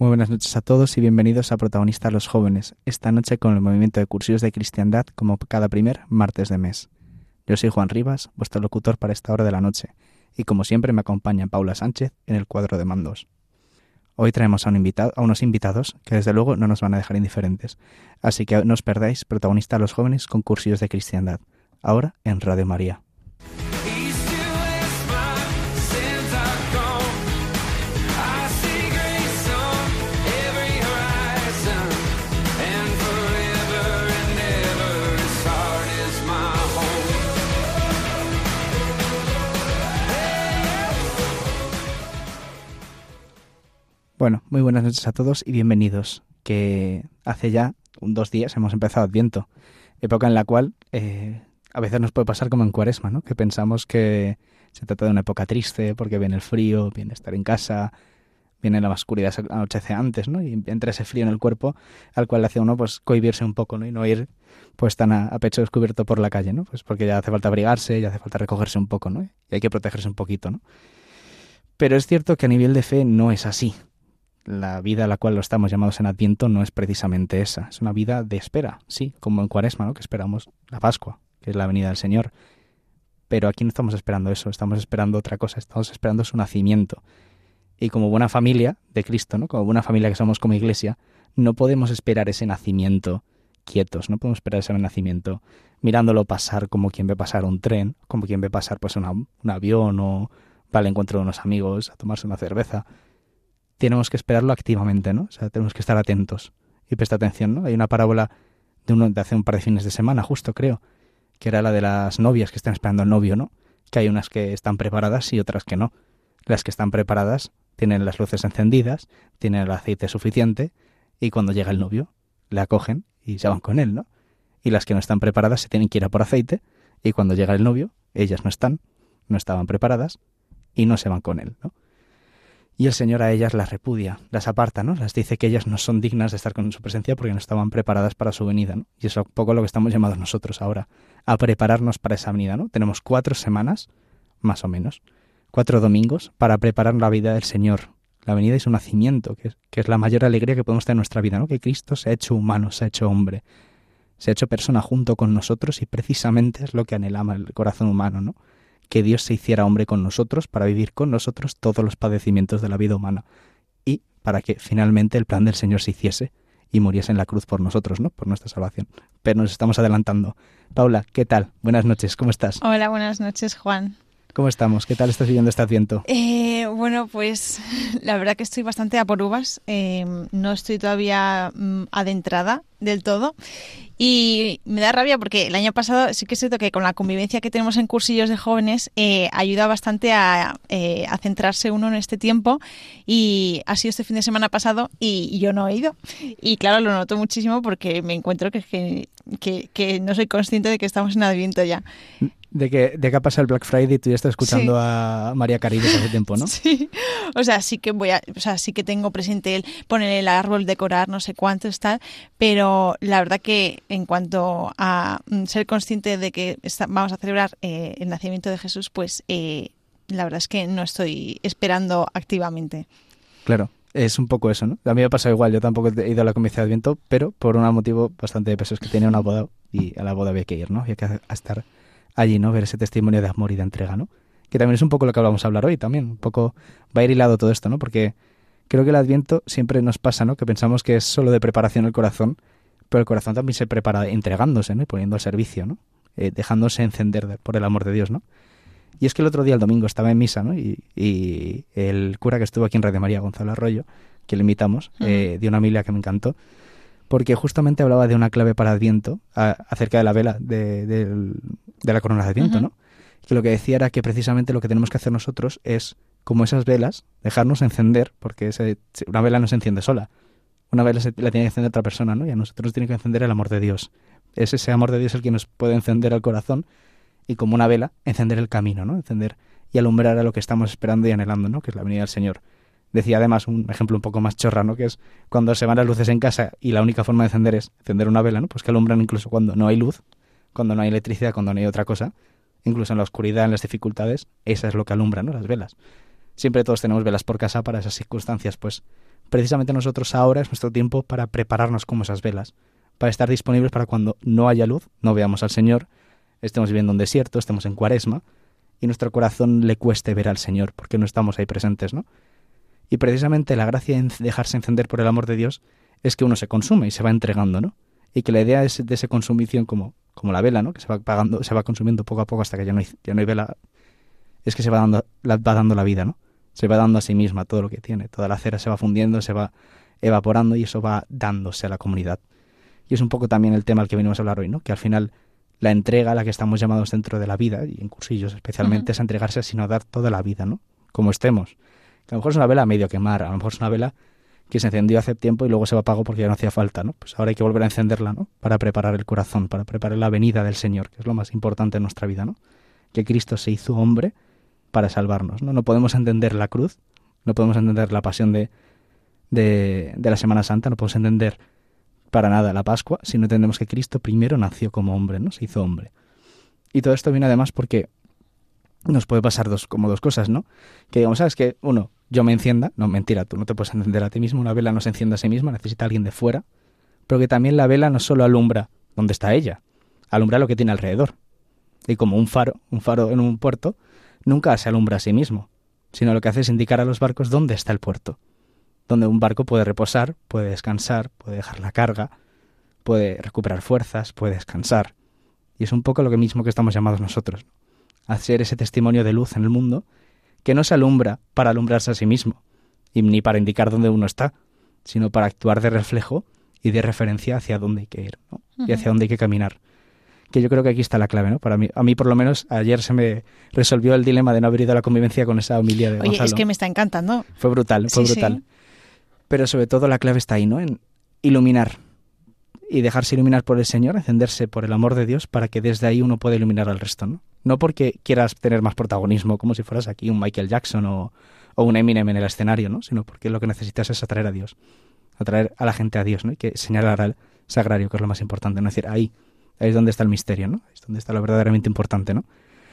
Muy buenas noches a todos y bienvenidos a Protagonistas los Jóvenes, esta noche con el movimiento de cursillos de cristiandad como cada primer martes de mes. Yo soy Juan Rivas, vuestro locutor para esta hora de la noche, y como siempre me acompaña Paula Sánchez en el cuadro de mandos. Hoy traemos a, un invitado, a unos invitados que desde luego no nos van a dejar indiferentes, así que no os perdáis Protagonistas los Jóvenes con cursillos de cristiandad, ahora en Radio María. Bueno, muy buenas noches a todos y bienvenidos. Que hace ya dos días hemos empezado Adviento, época en la cual eh, a veces nos puede pasar como en Cuaresma, ¿no? Que pensamos que se trata de una época triste porque viene el frío, viene estar en casa, viene la oscuridad, anochece antes, ¿no? Y entra ese frío en el cuerpo al cual le hace uno pues cohibirse un poco, ¿no? Y no ir pues tan a, a, pecho descubierto por la calle, ¿no? Pues porque ya hace falta abrigarse, ya hace falta recogerse un poco, ¿no? Y hay que protegerse un poquito, ¿no? Pero es cierto que a nivel de fe no es así la vida a la cual lo estamos llamados en Adviento no es precisamente esa. Es una vida de espera, sí, como en Cuaresma, ¿no? que esperamos la Pascua, que es la venida del Señor. Pero aquí no estamos esperando eso, estamos esperando otra cosa, estamos esperando su nacimiento. Y como buena familia de Cristo, ¿no? como buena familia que somos como iglesia, no podemos esperar ese nacimiento quietos, no podemos esperar ese nacimiento mirándolo pasar como quien ve pasar un tren, como quien ve pasar pues un avión o va al encuentro de unos amigos a tomarse una cerveza tenemos que esperarlo activamente, ¿no? O sea, tenemos que estar atentos y prestar atención, ¿no? Hay una parábola de, uno, de hace un par de fines de semana, justo creo, que era la de las novias que están esperando al novio, ¿no? Que hay unas que están preparadas y otras que no. Las que están preparadas tienen las luces encendidas, tienen el aceite suficiente y cuando llega el novio le acogen y se van con él, ¿no? Y las que no están preparadas se tienen que ir a por aceite y cuando llega el novio ellas no están, no estaban preparadas y no se van con él, ¿no? Y el Señor a ellas las repudia, las aparta, ¿no? Las dice que ellas no son dignas de estar con su presencia porque no estaban preparadas para su venida, ¿no? Y eso es un poco lo que estamos llamados nosotros ahora, a prepararnos para esa venida, ¿no? Tenemos cuatro semanas, más o menos, cuatro domingos, para preparar la vida del Señor, la venida y su nacimiento, que es, la mayor alegría que podemos tener en nuestra vida, ¿no? Que Cristo se ha hecho humano, se ha hecho hombre, se ha hecho persona junto con nosotros y precisamente es lo que anhelama el corazón humano, ¿no? Que Dios se hiciera hombre con nosotros para vivir con nosotros todos los padecimientos de la vida humana y para que finalmente el plan del Señor se hiciese y muriese en la cruz por nosotros, ¿no? Por nuestra salvación. Pero nos estamos adelantando. Paula, ¿qué tal? Buenas noches, ¿cómo estás? Hola, buenas noches, Juan. ¿Cómo estamos? ¿Qué tal estás viviendo este adviento? Eh, bueno, pues la verdad que estoy bastante a por uvas. Eh, no estoy todavía mm, adentrada del todo. Y me da rabia porque el año pasado sí que es cierto que con la convivencia que tenemos en cursillos de jóvenes eh, ayuda bastante a, eh, a, centrarse uno en este tiempo. Y ha sido este fin de semana pasado y, y yo no he ido. Y claro, lo noto muchísimo porque me encuentro que, que, que, que no soy consciente de que estamos en Adviento ya de que, de que ha pasado el Black Friday y tú ya estás escuchando sí. a María Carrillo hace tiempo, ¿no? Sí, o sea, sí que voy a, o sea, sí que tengo presente el poner el árbol, decorar, no sé cuánto está, pero la verdad que en cuanto a ser consciente de que vamos a celebrar eh, el nacimiento de Jesús, pues eh, la verdad es que no estoy esperando activamente. Claro. Es un poco eso, ¿no? A mí me ha pasado igual, yo tampoco he ido a la Convención de Adviento, pero por un motivo bastante de peso, es que tenía una boda y a la boda había que ir, ¿no? Había que estar allí, ¿no? Ver ese testimonio de amor y de entrega, ¿no? Que también es un poco lo que vamos a hablar hoy también, un poco va a ir hilado todo esto, ¿no? Porque creo que el Adviento siempre nos pasa, ¿no? Que pensamos que es solo de preparación el corazón, pero el corazón también se prepara entregándose, ¿no? Y poniendo al servicio, ¿no? Eh, dejándose encender por el amor de Dios, ¿no? Y es que el otro día, el domingo, estaba en misa, ¿no? Y, y el cura que estuvo aquí en Radio María, Gonzalo Arroyo, que le invitamos, uh -huh. eh, dio una milia que me encantó, porque justamente hablaba de una clave para Adviento, acerca de la vela de, la corona de Adviento, ¿no? Que lo que decía era que precisamente lo que tenemos que hacer nosotros es, como esas velas, dejarnos encender, porque una vela no se enciende sola. Una vela la tiene que encender otra persona, ¿no? Y a nosotros nos tiene que encender el amor de Dios. Es ese amor de Dios el que nos puede encender el corazón y como una vela, encender el camino, ¿no? Encender y alumbrar a lo que estamos esperando y anhelando, ¿no? Que es la venida del Señor. Decía además un ejemplo un poco más chorra, ¿no? Que es cuando se van las luces en casa y la única forma de encender es encender una vela, ¿no? Pues que alumbran incluso cuando no hay luz, cuando no hay electricidad, cuando no hay otra cosa, incluso en la oscuridad, en las dificultades, esa es lo que alumbra, ¿no? Las velas. Siempre todos tenemos velas por casa para esas circunstancias, pues precisamente nosotros ahora es nuestro tiempo para prepararnos como esas velas, para estar disponibles para cuando no haya luz, no veamos al Señor, estemos viviendo un desierto, estemos en cuaresma, y nuestro corazón le cueste ver al Señor, porque no estamos ahí presentes, ¿no? Y precisamente la gracia de dejarse encender por el amor de Dios es que uno se consume y se va entregando, ¿no? Y que la idea es de esa consumición como, como la vela, ¿no? Que se va pagando, se va consumiendo poco a poco hasta que ya no hay, ya no hay vela, es que se va dando, la, va dando la vida, ¿no? Se va dando a sí misma todo lo que tiene, toda la cera se va fundiendo, se va evaporando y eso va dándose a la comunidad. Y es un poco también el tema al que venimos a hablar hoy, ¿no? Que al final la entrega a la que estamos llamados dentro de la vida, y en cursillos especialmente, es entregarse sino dar toda la vida, ¿no? Como estemos. Que a lo mejor es una vela medio quemar, a lo mejor es una vela que se encendió hace tiempo y luego se apagó porque ya no hacía falta, ¿no? Pues ahora hay que volver a encenderla, ¿no? Para preparar el corazón, para preparar la venida del Señor, que es lo más importante en nuestra vida, ¿no? Que Cristo se hizo hombre para salvarnos, ¿no? No podemos entender la cruz, no podemos entender la pasión de, de, de la Semana Santa, no podemos entender para nada la Pascua si no entendemos que Cristo primero nació como hombre, ¿no? Se hizo hombre. Y todo esto viene además porque nos puede pasar dos, como dos cosas, ¿no? Que digamos, ¿sabes? Que uno, yo me encienda, no, mentira, tú no te puedes encender a ti mismo, una vela no se enciende a sí misma, necesita alguien de fuera, pero que también la vela no solo alumbra donde está ella, alumbra lo que tiene alrededor. Y como un faro, un faro en un puerto, nunca se alumbra a sí mismo, sino lo que hace es indicar a los barcos dónde está el puerto donde un barco puede reposar, puede descansar, puede dejar la carga, puede recuperar fuerzas, puede descansar. Y es un poco lo mismo que estamos llamados nosotros, a ser ese testimonio de luz en el mundo que no se alumbra para alumbrarse a sí mismo, y ni para indicar dónde uno está, sino para actuar de reflejo y de referencia hacia dónde hay que ir y hacia dónde hay que caminar. Que yo creo que aquí está la clave, ¿no? Para mí, a mí por lo menos ayer se me resolvió el dilema de no haber ido a la convivencia con esa homilía de Oye, es que me está encantando. Fue brutal, fue brutal pero sobre todo la clave está ahí, ¿no? En iluminar y dejarse iluminar por el Señor, encenderse por el amor de Dios para que desde ahí uno pueda iluminar al resto, ¿no? No porque quieras tener más protagonismo, como si fueras aquí un Michael Jackson o, un Eminem en el escenario, ¿no? Sino porque lo que necesitas es atraer a Dios, atraer a la gente a Dios, ¿no? Y que señalar al sagrario, que es lo más importante, ¿no? Es decir, ahí, ahí es donde está el misterio, ¿no? Ahí es donde está lo verdaderamente importante, ¿no?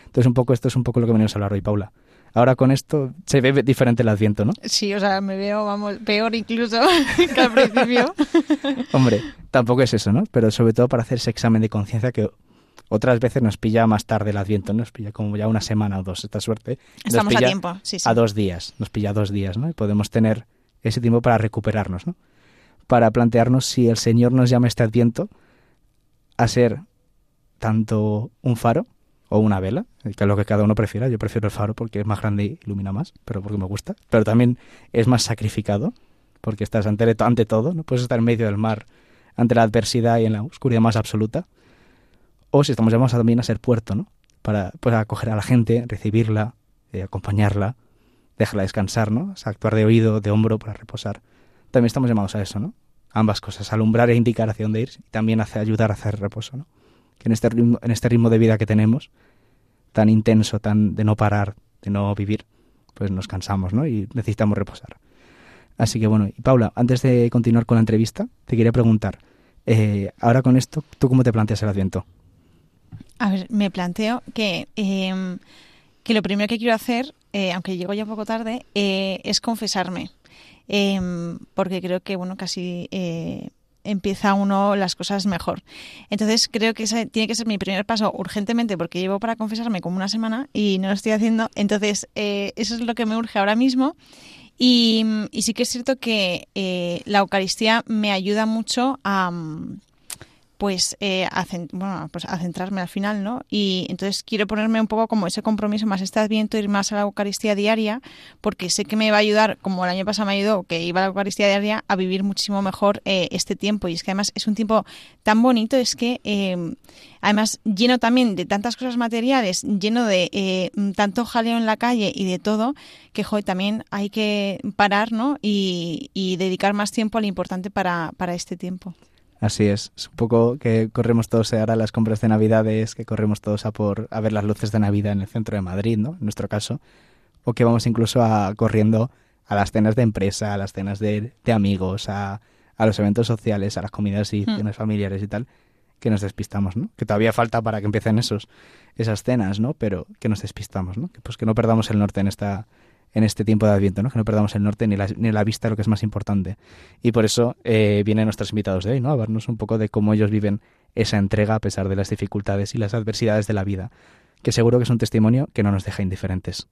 Entonces un poco esto es un poco lo que venimos a hablar hoy, Paula. Ahora con esto se ve diferente el Adviento, ¿no? Sí, o sea, me veo, vamos, peor incluso que al principio. Hombre, tampoco es eso, ¿no? Pero sobre todo para hacer ese examen de conciencia que otras veces nos pilla más tarde el Adviento, nos pilla como ya una semana o dos, esta suerte. Estamos a tiempo, sí, sí. A dos días, nos pilla dos días, ¿no? Y podemos tener ese tiempo para recuperarnos, ¿no? Para plantearnos si el Señor nos llama este Adviento a ser tanto un faro o una vela, que es lo que cada uno prefiera. Yo prefiero el faro porque es más grande y ilumina más, pero porque me gusta. Pero también es más sacrificado, porque estás ante, todo, no puedes estar en medio del mar, ante la adversidad y en la oscuridad más absoluta. O si estamos llamados también a ser puerto, ¿no? Para pues, acoger a la gente, recibirla, eh, acompañarla, dejarla descansar, ¿no? O actuar de oído, de hombro para reposar. También estamos llamados a eso, ¿no? Ambas cosas, alumbrar e indicar hacia dónde ir y también hace, ayudar a hacer reposo, ¿no? que en este ritmo, en este ritmo de vida que tenemos, tan intenso, tan de no parar, de no vivir, pues nos cansamos, ¿no? Y necesitamos reposar. Así que bueno, y Paula, antes de continuar con la entrevista, te quería preguntar, eh, ahora con esto, ¿tú cómo te planteas el Adviento? A ver, me planteo que, em, que lo primero que quiero hacer, eh, aunque llego ya un poco tarde, eh, es confesarme. Em, porque creo que, bueno, casi empieza uno las cosas mejor. Entonces creo que ese tiene que ser mi primer paso urgentemente porque llevo para confesarme como una semana y no lo estoy haciendo. Entonces eh, eso es lo que me urge ahora mismo. Y, sí que es cierto que eh, la Eucaristía me ayuda mucho a, pues, eh, a, bueno, pues a centrarme al final, ¿no? Y entonces quiero ponerme un poco como ese compromiso más este adviento, ir más a la Eucaristía diaria, porque sé que me va a ayudar, como el año pasado me ayudó, que iba a la Eucaristía diaria, a vivir muchísimo mejor eh, este tiempo. Y es que además es un tiempo tan bonito, es que eh, además lleno también de tantas cosas materiales, lleno de eh, tanto jaleo en la calle y de todo, que joder, también hay que parar, ¿no? Y, y dedicar más tiempo a lo importante para, para este tiempo. Así es, es un poco que corremos todos ahora a las compras de Navidades, que corremos todos a por a ver las luces de Navidad en el centro de Madrid, ¿no? En nuestro caso, o que vamos incluso a corriendo a las cenas de empresa, a las cenas de, de amigos, a, a, los eventos sociales, a las comidas y hmm. cenas familiares y tal, que nos despistamos, ¿no? Que todavía falta para que empiecen esos esas cenas, ¿no? Pero que nos despistamos, ¿no? Que pues que no perdamos el norte en esta en este tiempo de Adviento, ¿no? que no perdamos el norte ni la, ni la vista lo que es más importante. Y por eso eh, vienen nuestros invitados de hoy, ¿no? a vernos un poco de cómo ellos viven esa entrega a pesar de las dificultades y las adversidades de la vida, que seguro que es un testimonio que no nos deja indiferentes.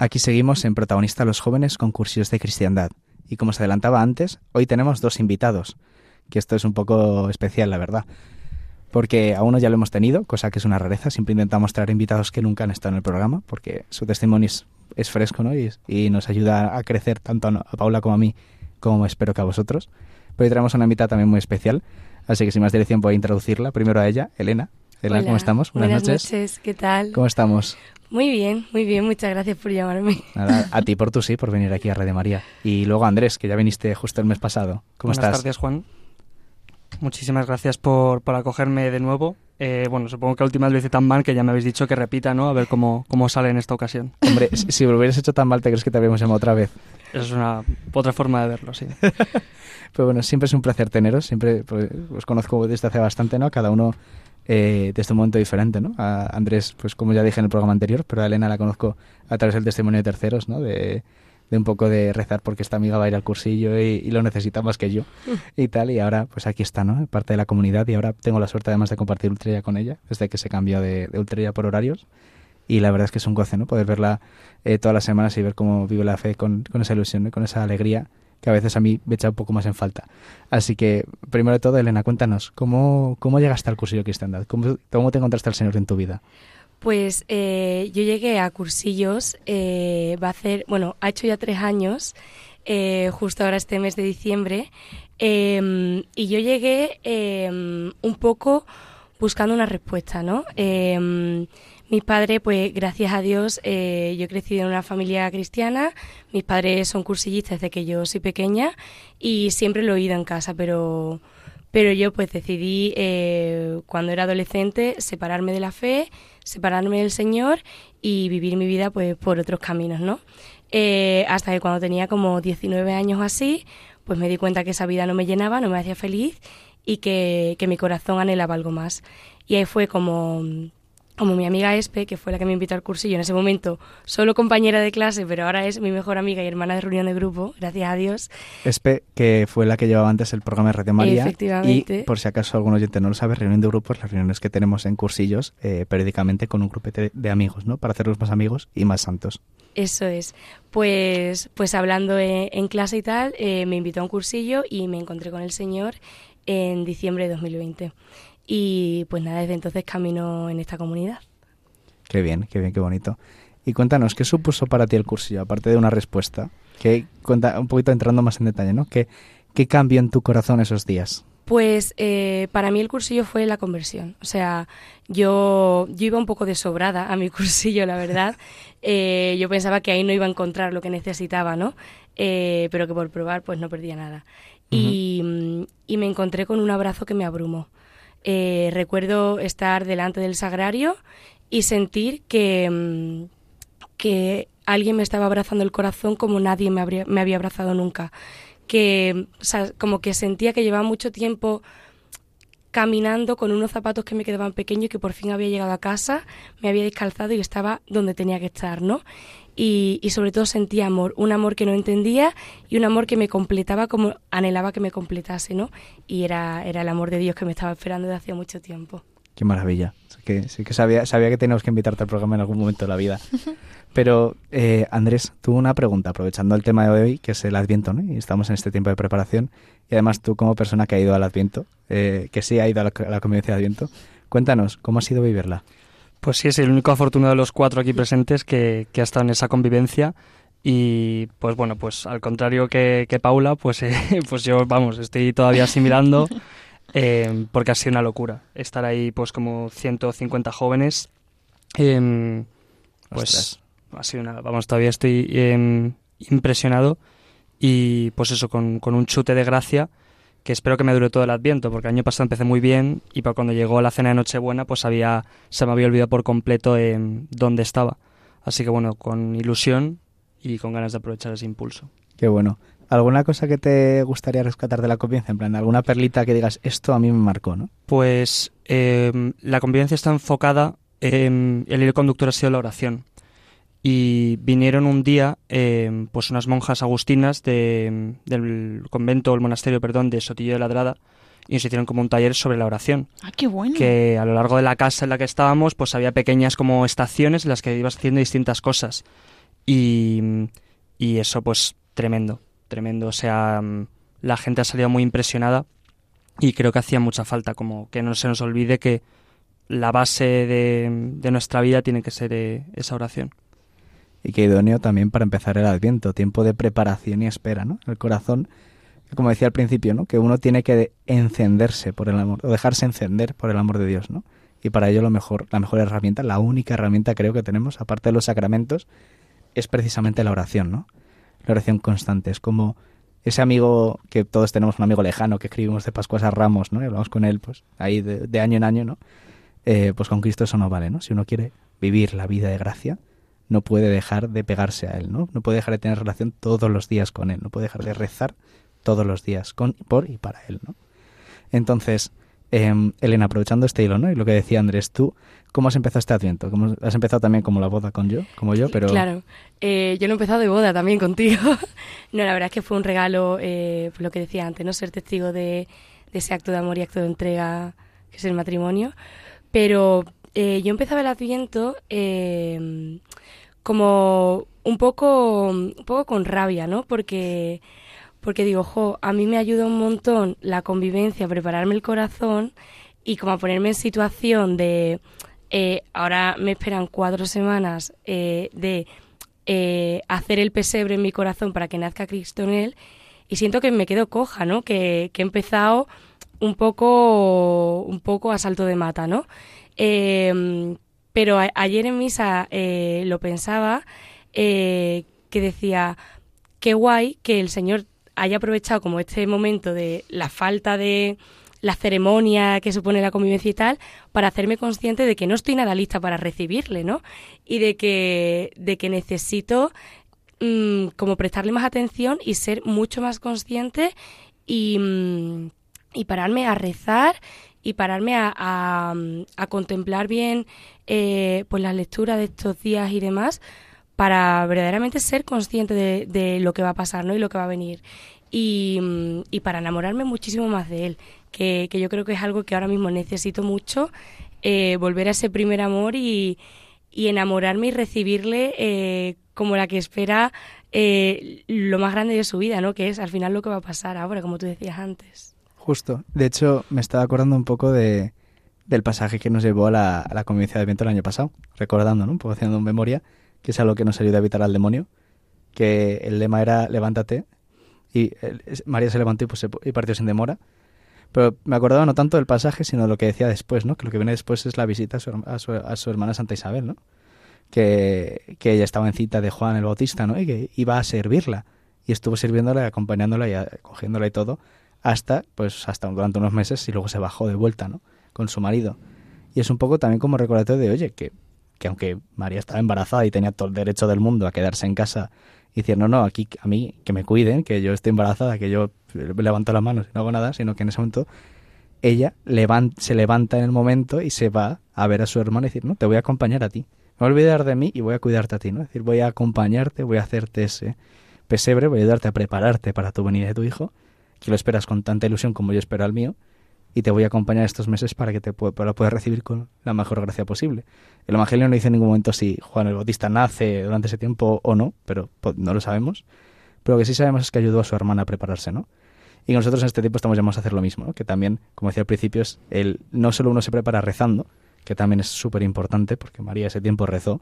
Aquí seguimos en Protagonista los jóvenes con cursillos de cristiandad. Y como se adelantaba antes, hoy tenemos dos invitados, que esto es un poco especial, la verdad. Porque a uno ya lo hemos tenido, cosa que es una rareza. Siempre intentamos traer invitados que nunca han estado en el programa, porque su testimonio es, fresco ¿no? y, nos ayuda a crecer tanto a Paula como a mí, como espero que a vosotros. Pero hoy tenemos una invitada también muy especial, así que sin más dirección voy a introducirla. Primero a ella, Elena. Elena, ¿cómo estamos? Buenas, Buenas noches. ¿Qué tal? ¿Cómo estamos? Muy bien, muy bien, muchas gracias por llamarme. Nada, a ti por tu sí, por venir aquí a Radio María. Y luego Andrés, que ya viniste justo el mes pasado. ¿Cómo estás? Buenas tardes, Juan. Muchísimas gracias por, por acogerme de nuevo. Eh, bueno, supongo que la última vez lo hice tan mal que ya me habéis dicho que repita, ¿no? A ver cómo, cómo sale en esta ocasión. Hombre, si lo hubieras hecho tan mal, ¿te crees que te habríamos llamado otra vez? Esa es una otra forma de verlo, sí. Pero bueno, siempre es un placer teneros. Siempre pues, os conozco desde hace bastante, ¿no? Cada uno eh, desde un momento diferente, ¿no? A Andrés, pues como ya dije en el programa anterior, pero a Elena la conozco a través del testimonio de terceros, ¿no? De, un poco de rezar porque esta amiga va a ir al cursillo y, lo necesita más que yo y tal. Y ahora, pues aquí está, ¿no? Parte de la comunidad y ahora tengo la suerte además de compartir Ultrella con ella desde que se cambió de, de por horarios. Y la verdad es que es un goce, ¿no? Poder verla eh, todas las semanas y ver cómo vive la fe con, con esa ilusión, y con esa alegría que a veces a mí me echa un poco más en falta. Así que, primero de todo, Elena, cuéntanos, ¿cómo, cómo llegaste al cursillo Cristiandad? ¿Cómo, ¿Cómo te encontraste al Señor en tu vida? Pues eh, yo llegué a cursillos, eh, va a hacer, bueno, ha hecho ya tres años, eh, justo ahora este mes de diciembre, em, y yo llegué em, un poco buscando una respuesta, ¿no? Mis padres, pues gracias a Dios, eh, yo he crecido en una familia cristiana. Mis padres son cursillistas desde que yo soy pequeña y siempre lo he oído en casa, pero, pero yo pues decidí eh, cuando era adolescente separarme de la fe, separarme del Señor y vivir mi vida pues por otros caminos, ¿no? Eh, hasta que cuando tenía como 19 años así, pues me di cuenta que esa vida no me llenaba, no me hacía feliz y que, que mi corazón anhelaba algo más. Y ahí fue como como mi amiga Espe, que fue la que me invitó al cursillo en ese momento, solo compañera de clase, pero ahora es mi mejor amiga y hermana de reunión de grupo, gracias a Dios. Espe, que fue la que llevaba antes el programa de María. Efectivamente. Y por si acaso algún oyente no lo sabe, reunión de grupos, las reuniones que tenemos en cursillos eh, periódicamente con un grupete de amigos, ¿no? Para hacerlos más amigos y más santos. Eso es. Pues, pues hablando en, clase y tal, eh, me invitó a un cursillo y me encontré con el Señor en diciembre de 2020 y pues nada, desde entonces camino en esta comunidad. Qué bien, qué bien, qué bonito. Y cuéntanos, ¿qué supuso para ti el cursillo, aparte de una respuesta? Que cuenta un poquito entrando más en detalle, ¿no? ¿Qué, qué cambió en tu corazón esos días? Pues eh, para mí el cursillo fue la conversión. O sea, yo, yo iba un poco desobrada a mi cursillo, la verdad. Eh, yo pensaba que ahí no iba a encontrar lo que necesitaba, ¿no? Eh, pero que por probar pues no perdía nada. y, y me encontré con un abrazo que me abrumó. Eh, recuerdo estar delante del sagrario y sentir que, mm, que alguien me estaba abrazando el corazón como nadie me, me había abrazado nunca. Que, como que sentía que llevaba mucho tiempo caminando con unos zapatos que me quedaban pequeños que por fin había llegado a casa, me había descalzado y estaba donde tenía que estar, ¿no? Y, y, sobre todo sentía amor, un amor que no entendía y un amor que me completaba como anhelaba que me completase, ¿no? Y era, era el amor de Dios que me estaba esperando desde hacía mucho tiempo. Qué maravilla. Que, sí que sabía, sabía que teníamos que invitarte al programa en algún momento de la vida. Pero, eh, Andrés, tú una pregunta, aprovechando el tema de hoy, que es el Adviento, ¿no? Y estamos en este tiempo de preparación. Y además tú, como persona que ha ido al Adviento, eh, que sí ha ido a la, a la convivencia de Adviento, cuéntanos, ¿cómo ha sido vivirla? Pues sí, es el único afortunado de los cuatro aquí presentes que, que ha estado en esa convivencia. Y pues bueno, pues al contrario que, que Paula, pues, eh, pues yo, vamos, estoy todavía asimilando eh, porque ha sido una locura estar ahí pues como 150 jóvenes. Eh, pues Ostras. ha sido una, vamos, todavía estoy eh, impresionado y pues eso, con, con un chute de gracia que espero que me dure todo el Adviento, porque el año pasado empecé muy bien y para cuando llegó la cena de Nochebuena, pues había, se me había olvidado por completo dónde estaba. Así que bueno, con ilusión y con ganas de aprovechar ese impulso. Qué bueno. ¿Alguna cosa que te gustaría rescatar de la convivencia? En plan, alguna perlita que digas, esto a mí me marcó, ¿no? Pues eh, la convivencia está enfocada, en, el hilo conductor ha sido la oración. Y vinieron un día eh, pues unas monjas agustinas de, del convento, o el monasterio, perdón, de Sotillo de Ladrada, y nos hicieron como un taller sobre la oración. ¡Ah, qué bueno! Que a lo largo de la casa en la que estábamos, pues había pequeñas como estaciones en las que ibas haciendo distintas cosas. Y, y eso, pues, tremendo, tremendo. O sea, mm, la gente ha salido muy impresionada y creo que hacía mucha falta, como que no se nos olvide que la base de, nuestra vida tiene que ser eh, esa oración. Y que idóneo también para empezar el Adviento, tiempo de preparación y espera, ¿no? El corazón, como decía al principio, ¿no? Que uno tiene que encenderse por el amor, o dejarse encender por el amor de Dios, ¿no? Y para ello lo mejor, la mejor herramienta, la única herramienta creo que tenemos, aparte de los sacramentos, es precisamente la oración, ¿no? La oración constante. Es como ese amigo que todos tenemos, un amigo lejano que escribimos de Pascuas a Ramos, ¿no? Y hablamos con él, pues, ahí de, año en año, ¿no? Eh, pues con Cristo eso no vale, ¿no? Si uno quiere vivir la vida de gracia, no puede dejar de pegarse a él, ¿no? No puede dejar de tener relación todos los días con él, no puede dejar de rezar todos los días con, por y para él, ¿no? Entonces, eh, Elena, aprovechando este hilo, ¿no? Y lo que decía Andrés, tú, ¿cómo has empezado este adviento? ¿Cómo has empezado también como la boda con yo, como yo, pero... Claro, eh, yo lo he empezado de boda también contigo. no, la verdad es que fue un regalo, eh, pues lo que decía antes, ¿no? Ser testigo de, de, ese acto de amor y acto de entrega que es el matrimonio. Pero eh, yo empezaba el adviento eh, como un poco, un poco con rabia, ¿no? Porque porque digo, jo, a mí me ayuda un montón la convivencia, prepararme el corazón y como a ponerme en situación de, eh, ahora me esperan cuatro semanas eh, de eh, hacer el pesebre en mi corazón para que nazca Cristo en él y siento que me quedo coja, ¿no? Que, que he empezado un poco, un poco a salto de mata, ¿no? Eh, pero a, ayer en misa lo pensaba, que decía, qué guay que el Señor haya aprovechado como este momento de la falta de la ceremonia que supone la convivencia y tal, para hacerme consciente de que no estoy nada lista para recibirle, ¿no? Y de que, de que necesito mmm, como prestarle más atención y ser mucho más consciente y, mmm, y pararme a rezar y pararme a, a, contemplar bien eh, pues la lectura de estos días y demás para verdaderamente ser consciente de, de, lo que va a pasar ¿no? y lo que va a venir. Y, y para enamorarme muchísimo más de él, que, que, yo creo que es algo que ahora mismo necesito mucho, eh, volver a ese primer amor y, y enamorarme y recibirle eh, como la que espera eh, lo más grande de su vida, ¿no? que es al final lo que va a pasar ahora, como tú decías antes. Justo. De hecho, me estaba acordando un poco de, del pasaje que nos llevó a la, a la convivencia de viento el año pasado, recordando, ¿no? Un poco haciendo memoria, que es algo que nos ayuda a evitar al demonio, que el lema era levántate, y el, María se levantó y, pues, y partió sin demora. Pero me acordaba no tanto del pasaje, sino de lo que decía después, ¿no? Que lo que viene después es la visita a su, hermana Santa Isabel, ¿no? Que, que, ella estaba en cita de Juan el Bautista, ¿no? Y que iba a servirla. Y estuvo sirviéndola, acompañándola y cogiéndola y todo, hasta, pues, hasta durante unos meses y luego se bajó de vuelta, ¿no? Con su marido. Y es un poco también como recordatorio de, oye, que, que aunque María estaba embarazada y tenía todo el derecho del mundo a quedarse en casa y decir, no, no, aquí a mí que me cuiden, que yo estoy embarazada, que yo levanto las manos y no hago nada, sino que en ese momento ella se levanta en el momento y se va a ver a su hermano y decir, no, te voy a acompañar a ti. No voy a olvidar de mí y voy a cuidarte a ti, ¿no? Es decir, voy a acompañarte, voy a hacerte ese pesebre, voy a ayudarte a prepararte para tu venida de tu hijo, que lo esperas con tanta ilusión como yo espero al mío, y te voy a acompañar estos meses para que te lo puedas recibir con la mejor gracia posible. El Evangelio no dice en ningún momento si Juan el Bautista nace durante ese tiempo o no, pero pues, no lo sabemos. Pero lo que sí sabemos es que ayudó a su hermana a prepararse, ¿no? Y nosotros en este tiempo estamos llamados a hacer lo mismo, que también, como decía al principio, es el, no solo uno se prepara rezando, que también es súper importante, porque María ese tiempo rezó,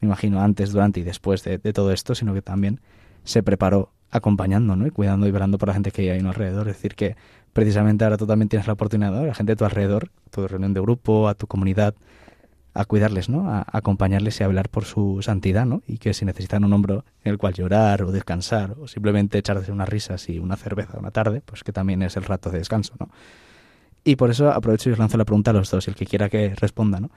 me imagino, antes, durante y después de, todo esto, sino que también se preparó acompañando, ¿no? Y cuidando y velando por la gente que hay un alrededor. Es decir, que precisamente ahora tú también tienes la oportunidad, ¿no? la gente de tu alrededor, tu reunión de grupo, a tu comunidad, a cuidarles, ¿no? A, acompañarles y a hablar por su santidad, ¿no? Y que si necesitan un hombro en el cual llorar o descansar o simplemente echarse unas risas y una cerveza una tarde, pues que también es el rato de descanso, ¿no? Y por eso aprovecho y os lanzo la pregunta a los dos, el que quiera que responda, ¿no?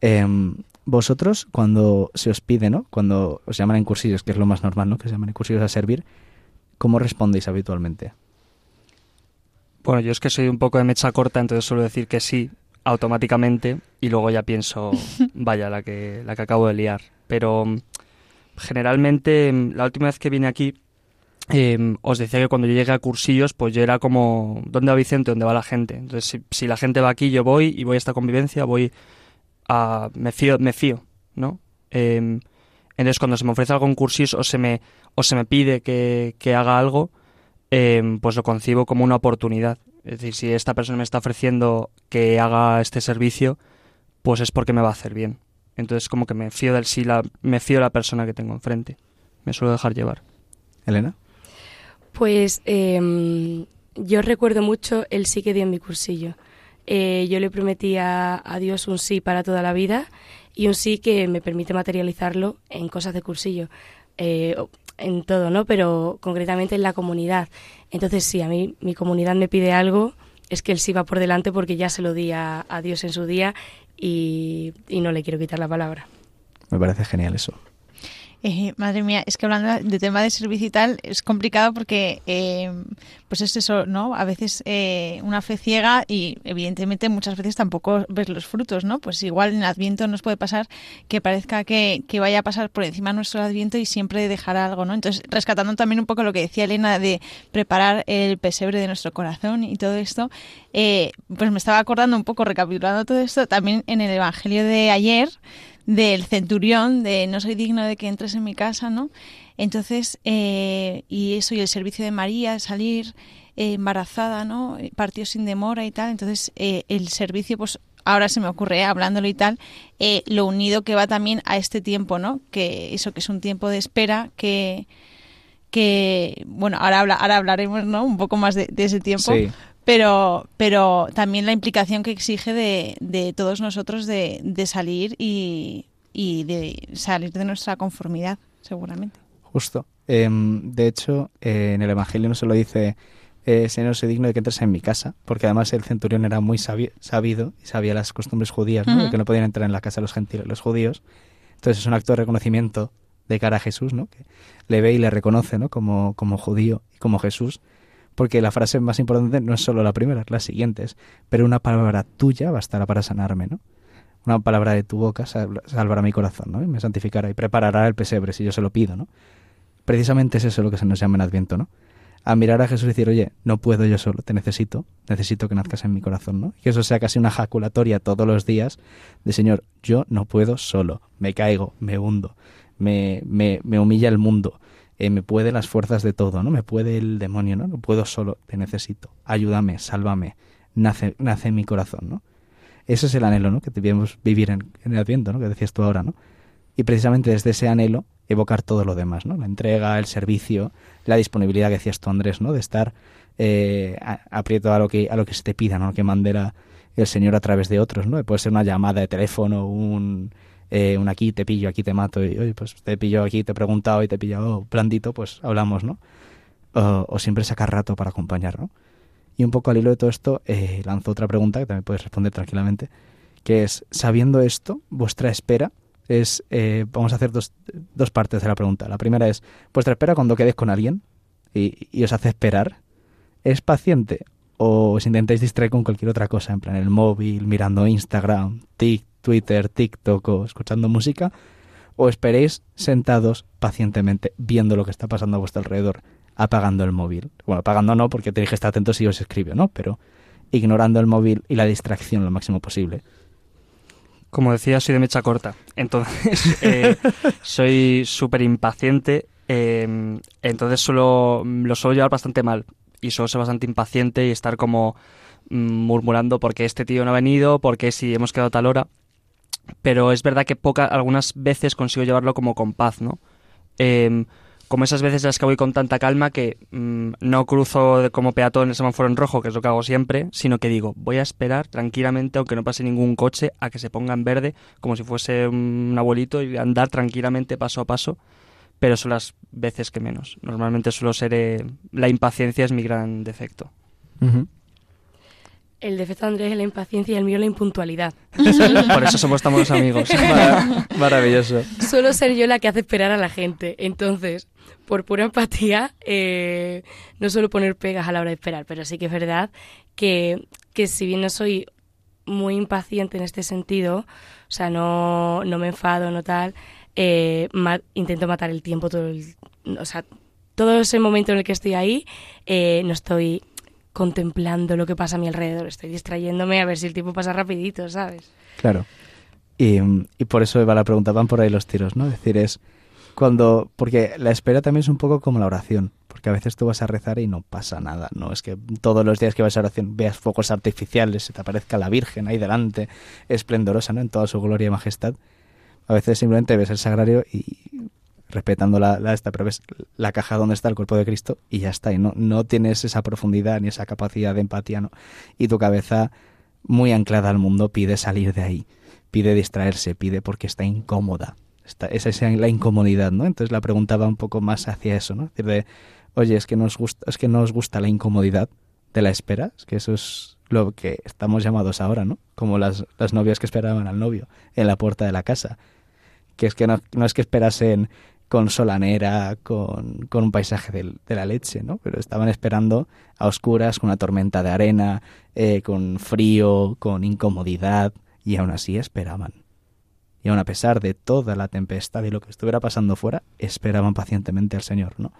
Em, vosotros, cuando se os pide, ¿no? Cuando os llaman en cursillos, que es lo más normal, ¿no? Que se llaman en cursillos a servir, ¿cómo respondéis habitualmente? Bueno, yo es que soy un poco de mecha corta, entonces suelo decir que sí, automáticamente y luego ya pienso, vaya, la que, la que acabo de liar. Pero mm, generalmente, mm, la última vez que vine aquí, em, os decía que cuando yo llegué a cursillos, pues yo era como, ¿dónde va Vicente? ¿Dónde va la gente? Entonces, si, la gente va aquí, yo voy y voy a esta convivencia, voy a... me fío, me fío, ¿no? Em, entonces, cuando se me ofrece algo en cursillos o se me, o se me pide que, que haga algo, em, pues lo concibo como una oportunidad. Es decir, si esta persona me está ofreciendo que haga este servicio, pues es porque me va a hacer bien. Entonces como que me fío del sí, la, me fío de la persona que tengo enfrente. Me suelo dejar llevar. Elena. Pues em, yo recuerdo mucho el sí que di en mi cursillo. Eh, yo le prometí a, Dios un sí para toda la vida y un sí que me permite materializarlo en cosas de cursillo. Eh, en todo, ¿no? Pero concretamente en la comunidad. Entonces, si a mí mi comunidad me pide algo, es que él sí va por delante porque ya se lo di a, Dios en su día y, y no le quiero quitar la palabra. Me parece genial eso. Eh, madre mía, es que hablando de tema de servicio y tal, es complicado porque, eh, pues es eso, ¿no? A veces eh, una fe ciega y evidentemente muchas veces tampoco ves los frutos, ¿no? Pues igual en Adviento nos puede pasar que parezca que, que vaya a pasar por encima nuestro Adviento y siempre dejar algo, ¿no? Entonces, rescatando también un poco lo que decía Elena de preparar el pesebre de nuestro corazón y todo esto, pues me estaba acordando un poco, recapitulando todo esto, también en el Evangelio de ayer, del centurión, de no soy digno de que entres en mi casa, ¿no? Entonces, eh, y eso, y el servicio de María, salir eh, embarazada, ¿no? Partió sin demora y tal. Entonces, eh, el servicio, pues ahora se me ocurre, hablándolo y tal, lo unido que va también a este tiempo, ¿no? Que eso que es un tiempo de espera que que bueno ahora habla, ahora hablaremos no un poco más de, ese tiempo sí pero, pero también la implicación que exige de, de todos nosotros de, de salir y, y, de salir de nuestra conformidad, seguramente. Justo. Em, de hecho, eh, en el Evangelio no se lo dice, eh, Señor, soy digno de que entres en mi casa, porque además el centurión era muy sabido y sabía las costumbres judías, ¿no? de que no podían entrar en la casa los gentiles, los judíos. Entonces es un acto de reconocimiento de cara a Jesús, ¿no? que le ve y le reconoce ¿no? como, como judío y como Jesús porque la frase más importante no es solo la primera, es la siguiente, es, pero una palabra tuya bastará para sanarme, ¿no? Una palabra de tu boca salvará mi corazón, ¿no? Y me santificará y preparará el pesebre si yo se lo pido, ¿no? Precisamente es eso lo que se nos llama en Adviento, ¿no? A mirar a Jesús y decir, oye, no puedo yo solo, te necesito, necesito que nazcas en mi corazón, ¿no? Y que eso sea casi una jaculatoria todos los días de Señor, yo no puedo solo, me caigo, me hundo, me, me humilla el mundo, eh, me puede las fuerzas de todo, ¿no? Me puede el demonio, ¿no? No puedo solo, te necesito. Ayúdame, sálvame, nace, nace en mi corazón, ¿no? Ese es el anhelo, ¿no? Que debemos vivir en, el Adviento, ¿no? Que decías tú ahora, ¿no? Y precisamente desde ese anhelo evocar todo lo demás, ¿no? La entrega, el servicio, la disponibilidad que decías tú, Andrés, ¿no? De estar eh, aprieto a lo que a lo que se te pida, ¿no? Que mandera el Señor a través de otros, ¿no? Puede ser una llamada de teléfono, un eh, un aquí te pillo, aquí te mato, y oye, pues te pillo aquí, te he preguntado y te he pillado blandito, pues hablamos, ¿no? O, siempre sacar rato para acompañar, ¿no? Y un poco al hilo de todo esto, eh, lanzo otra pregunta que también puedes responder tranquilamente, que es, sabiendo esto, vuestra espera es, eh, vamos a hacer dos, dos partes de la pregunta. La primera es, vuestra espera cuando quedes con alguien y, y os hace esperar, ¿es paciente o os intentáis distraer con cualquier otra cosa, en plan el móvil, mirando Instagram, Twitter, TikTok o escuchando música, o esperéis sentados pacientemente viendo lo que está pasando a vuestro alrededor, apagando el móvil. Bueno, apagando no, porque tenéis que estar atentos si os escribe, ¿no? Pero ignorando el móvil y la distracción lo máximo posible. Como decía, soy de mecha corta. Entonces, eh, soy súper impaciente. Eh, entonces, solo, lo suelo llevar bastante mal. Y suelo ser bastante impaciente y estar como mm, murmurando porque este tío no ha venido, porque si hemos quedado a tal hora. Pero es verdad que poca, algunas veces consigo llevarlo como con paz, ¿no? Eh, como esas veces en las que voy con tanta calma que mm, no cruzo como peatón el semáforo en rojo, que es lo que hago siempre, sino que digo, voy a esperar tranquilamente, aunque no pase ningún coche, a que se ponga en verde, como si fuese un abuelito, y andar tranquilamente paso a paso, pero son las veces que menos. Normalmente suelo ser... Eh, la impaciencia es mi gran defecto. El defecto de Andrés es la impaciencia y el mío la impuntualidad. Por eso somos tan buenos amigos. maravilloso. Suelo ser yo la que hace esperar a la gente. Entonces, por pura empatía, eh, no suelo poner pegas a la hora de esperar. Pero sí que es verdad que, que si bien no soy muy impaciente en este sentido, o sea, no, no me enfado, no tal, eh, intento matar el tiempo todo el, o sea, todo ese momento en el que estoy ahí, eh, no estoy contemplando lo que pasa a mi alrededor, estoy distrayéndome a ver si el tiempo pasa rapidito, ¿sabes? Claro. Y, por eso Eva la pregunta, van por ahí los tiros, ¿no? Es decir, es cuando, porque la espera también es un poco como la oración, porque a veces tú vas a rezar y no pasa nada, ¿no? Es que todos los días que vas a oración veas fuegos artificiales, se te aparezca la Virgen ahí delante, esplendorosa, ¿no? En toda su gloria y majestad. A veces simplemente ves el sagrario y respetando la, esta, pero ves la caja donde está el cuerpo de Cristo y ya está, y no, no tienes esa profundidad ni esa capacidad de empatía, ¿no? Y tu cabeza, muy anclada al mundo, pide salir de ahí, pide distraerse, pide porque está incómoda. Está, esa es la incomodidad, ¿no? Entonces la pregunta va un poco más hacia eso, ¿no? Es decir, de, oye, es que nos gusta, es que no os gusta la incomodidad de la espera, es que eso es lo que estamos llamados ahora, ¿no? Como las, las novias que esperaban al novio en la puerta de la casa. Que es que no, no es que esperasen con solanera, con, con un paisaje de, la leche, ¿no? Pero estaban esperando a oscuras, con una tormenta de arena, eh, con frío, con incomodidad, y aún así esperaban. Y aún a pesar de toda la tempestad y lo que estuviera pasando fuera, esperaban pacientemente al Señor, ¿no?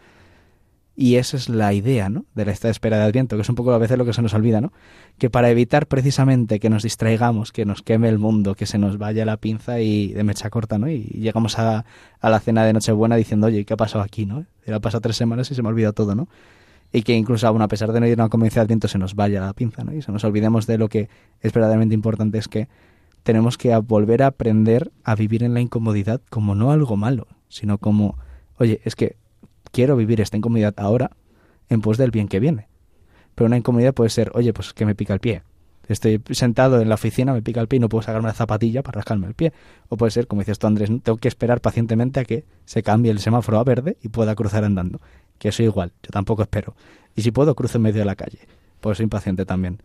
Y esa es la idea, ¿no? De la espera de Adviento, que es un poco a veces lo que se nos olvida, ¿no? Que para evitar precisamente que nos distraigamos, que nos queme el mundo, que se nos vaya la pinza y de mecha corta, ¿no? Y llegamos a, a la cena de Nochebuena diciendo, oye, ¿qué ha pasado aquí, no? Ha pasado tres semanas y se me ha olvidado todo, ¿no? Y que incluso aún a pesar de no ir a una convivencia de Adviento se nos vaya la pinza, ¿no? Y se nos olvidemos de lo que es verdaderamente importante, es que tenemos que volver a aprender a vivir en la incomodidad como no algo malo, sino como, oye, es que quiero vivir esta incomodidad ahora en pos del bien que viene. Pero una incomodidad puede ser, oye, pues que me pica el pie. Estoy sentado en la oficina, me pica el pie y no puedo sacarme la zapatilla para rascarme el pie. O puede ser, como dices tú, Andrés, tengo que esperar pacientemente a que se cambie el semáforo a verde y pueda cruzar andando. Que eso igual, yo tampoco espero. Y si puedo, cruzo en medio de la calle. Pues soy impaciente también.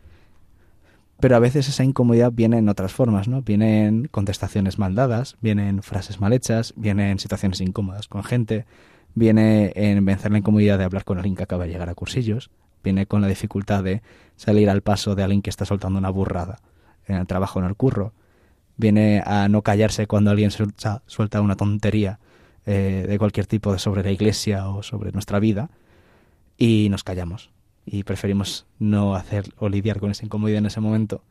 Pero a veces esa incomodidad viene en otras formas, ¿no? Viene en contestaciones mal dadas, viene en frases mal hechas, viene en situaciones incómodas con gente, viene en vencer la incomodidad de hablar con alguien que acaba de llegar a cursillos, viene con la dificultad de salir al paso de alguien que está soltando una burrada en el trabajo, en el curro, viene a no callarse cuando alguien suelta, una tontería eh, de cualquier tipo sobre la iglesia o sobre nuestra vida y nos callamos y preferimos no hacer o lidiar con esa incomodidad en ese momento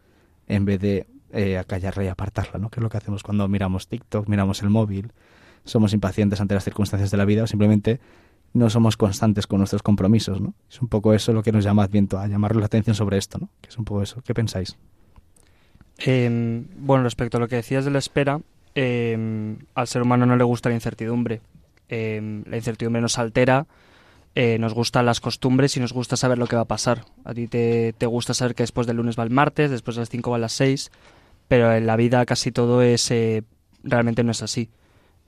en vez de eh, acallarla y apartarla, ¿no? Que es lo que hacemos cuando miramos TikTok, miramos el móvil, somos impacientes ante las circunstancias de la vida o simplemente no somos constantes con nuestros compromisos, ¿no? Es un poco eso lo que nos llama Adviento, a llamarle la atención sobre esto, ¿no? Es un poco eso. ¿Qué pensáis? Eh, bueno, respecto a lo que decías de la espera, eh, al ser humano no le gusta la incertidumbre. Eh, la incertidumbre nos altera, eh, nos gustan las costumbres y nos gusta saber lo que va a pasar. A ti te, te gusta saber que después del lunes va el martes, después de las 5 va a las 6, pero en la vida casi todo es eh, realmente no es así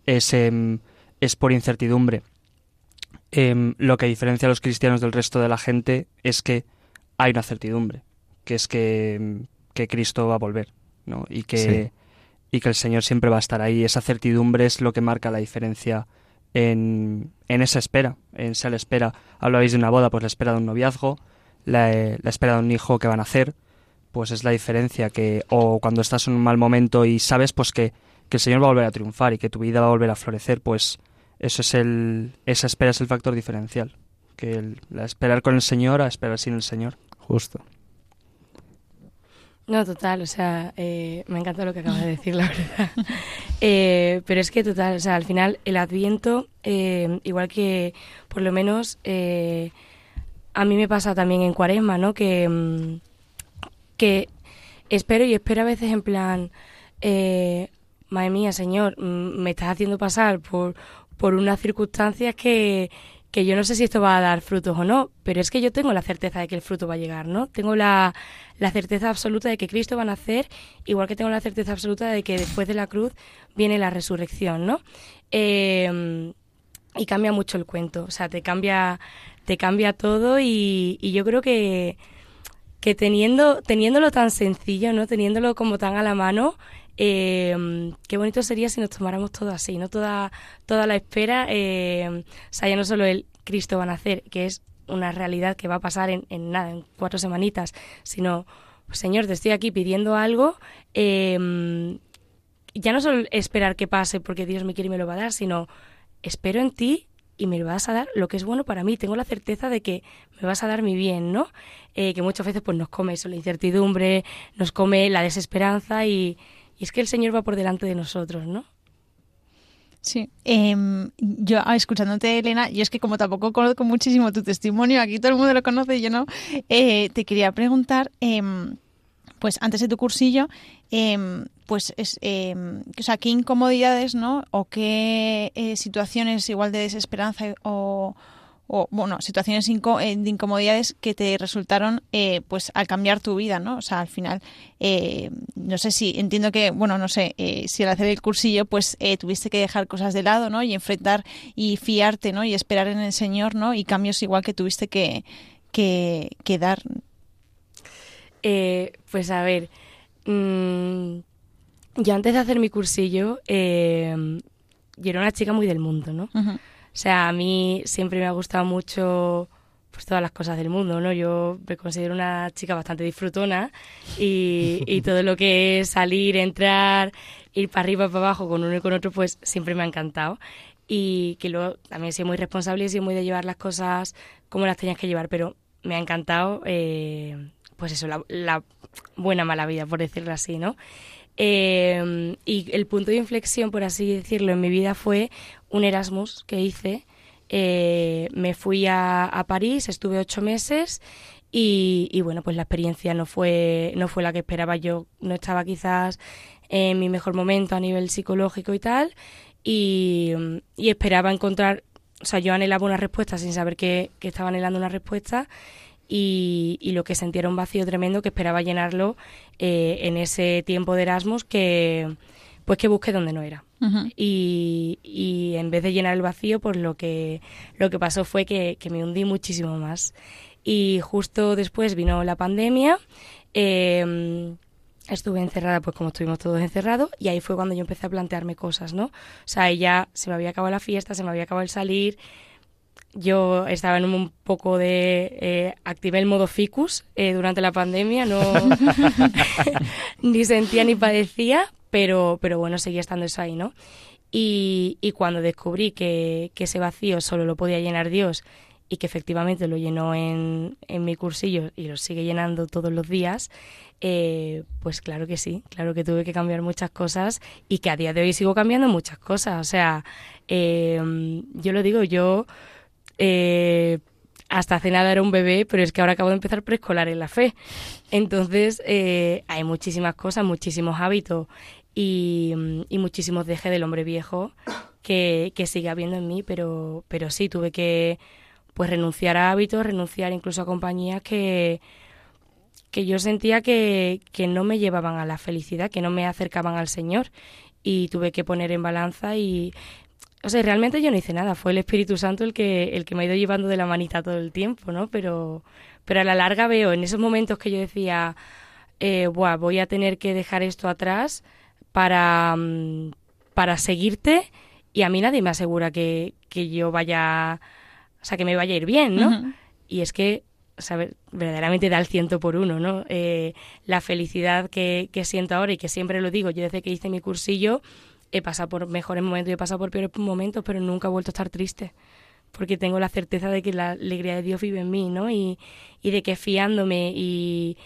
es, em, es por incertidumbre. Em, lo que diferencia a los cristianos del resto de la gente es que hay una certidumbre, que es que, em, que Cristo va a volver, ¿no? Y que, y que el Señor siempre va a estar ahí. Esa certidumbre es lo que marca la diferencia en, en esa espera, en esa espera. Hablabais de una boda, pues la espera de un noviazgo, la, la espera de un hijo que van a hacer, pues es la diferencia que, o cuando estás en un mal momento y sabes pues que, que el Señor va a volver a triunfar y que tu vida va a volver a florecer, pues eso es el, esa espera es el factor diferencial. Que el, la esperar con el Señor a esperar sin el Señor. Justo. No, total, o sea, eh, me encanta lo que acabas de decir, la verdad. Eh, pero es que total, o sea, al final el adviento, eh, igual que por lo menos eh, a mí me pasa también en cuaresma, ¿no? Que, mm, que espero y espero a veces en plan, eh, madre mía, Señor, me estás haciendo pasar por, por unas circunstancias que, que yo no sé si esto va a dar frutos o no, pero es que yo tengo la certeza de que el fruto va a llegar, ¿no? Tengo la, la certeza absoluta de que Cristo va a nacer, igual que tengo la certeza absoluta de que después de la cruz viene la resurrección, ¿no? Eh, y cambia mucho el cuento, o sea, te cambia, te cambia todo y, y yo creo que, que teniendo, teniéndolo tan sencillo, ¿no? Teniéndolo como tan a la mano, eh, qué bonito sería si nos tomáramos todo así, ¿no? Toda, toda la espera, eh, o sea, ya no solo el Cristo va a nacer, que es una realidad que va a pasar en, en nada, en cuatro semanitas, sino, Señor, te estoy aquí pidiendo algo, eh, ya no solo esperar que pase porque Dios me quiere y me lo va a dar, sino espero en ti y me vas a dar lo que es bueno para mí. Tengo la certeza de que me vas a dar mi bien, ¿no? Eh, que muchas veces pues nos come eso, la incertidumbre, nos come la desesperanza y, y es que el Señor va por delante de nosotros, ¿no? Sí, em, yo ah, escuchándote, Elena, y es que como tampoco conozco muchísimo tu testimonio, aquí todo el mundo lo conoce y yo no, eh, te quería preguntar, em, pues antes de tu cursillo, em, pues es, o sea, qué incomodidades, ¿no? O qué eh, situaciones igual de desesperanza o, o bueno, situaciones inco- eh, de incomodidades que te resultaron eh, pues al cambiar tu vida, ¿no? O sea, al final, eh, no sé si, entiendo que, bueno, no sé, eh, si al hacer el cursillo pues eh, tuviste que dejar cosas de lado, ¿no? Y enfrentar y fiarte, ¿no? Y esperar en el Señor, ¿no? Y cambios igual que tuviste que, que, que dar. Eh, pues a ver, mm, yo antes de hacer mi cursillo, eh, yo era una chica muy del mundo, ¿no? O sea, a mí siempre me ha gustado mucho pues todas las cosas del mundo, ¿no? Yo me considero una chica bastante disfrutona y, y todo lo que es salir, entrar, ir para arriba, para abajo con uno y con otro, pues siempre me ha encantado. Y que luego también he sido muy responsable y he sido muy de llevar las cosas como las tenías que llevar, pero me ha encantado, eh, pues eso, la, la buena mala vida, por decirlo así, ¿no? Eh, y el punto de inflexión, por así decirlo, en mi vida fue un Erasmus que hice. Eh, me fui a, a París, estuve ocho meses y, y, bueno, pues la experiencia no fue, no fue la que esperaba. Yo no estaba quizás en mi mejor momento a nivel psicológico y tal y, y esperaba encontrar, o sea, yo anhelaba una respuesta sin saber que, estaba anhelando una respuesta y, y, lo que sentía era un vacío tremendo que esperaba llenarlo eh, en ese tiempo de Erasmus que pues que busqué donde no era. Y, y, en vez de llenar el vacío, pues lo que, lo que pasó fue que, que me hundí muchísimo más. Y justo después vino la pandemia, eh, estuve encerrada, pues como estuvimos todos encerrados, y ahí fue cuando yo empecé a plantearme cosas, ¿no? O sea, ya se me había acabado la fiesta, se me había acabado el salir, yo estaba en un poco de... Eh, activé el modo ficus eh, durante la pandemia, no ni sentía ni padecía, pero, pero bueno, seguía estando eso ahí, ¿no? Y, y cuando descubrí que, que, ese vacío solo lo podía llenar Dios y que efectivamente lo llenó en, en mi cursillo y lo sigue llenando todos los días, eh, pues claro que sí, claro que tuve que cambiar muchas cosas y que a día de hoy sigo cambiando muchas cosas. O sea, eh, yo lo digo, yo eh, hasta hace nada era un bebé, pero es que ahora acabo de empezar preescolar en la fe. Entonces, eh, hay muchísimas cosas, muchísimos hábitos y, y, muchísimos dejes del hombre viejo que, que sigue habiendo en mí, pero, pero sí, tuve que pues renunciar a hábitos, renunciar incluso a compañías que, que yo sentía que, que no me llevaban a la felicidad, que no me acercaban al Señor y tuve que poner en balanza y o sea, realmente yo no hice nada, fue el Espíritu Santo el que, el que me ha ido llevando de la manita todo el tiempo, ¿no? Pero, pero a la larga veo, en esos momentos que yo decía, eh, Buah, voy a tener que dejar esto atrás para, para seguirte y a mí nadie me asegura que, que yo vaya, o sea, que me vaya a ir bien, ¿no? Uh -huh. Y es que verdaderamente da el ciento por uno, ¿no? Eh, la felicidad que, que, siento ahora y que siempre lo digo, yo desde que hice mi cursillo he pasado por mejores momentos y he pasado por peores momentos, pero nunca he vuelto a estar triste, porque tengo la certeza de que la alegría de Dios vive en mí, ¿no? Y, y de que fiándome y,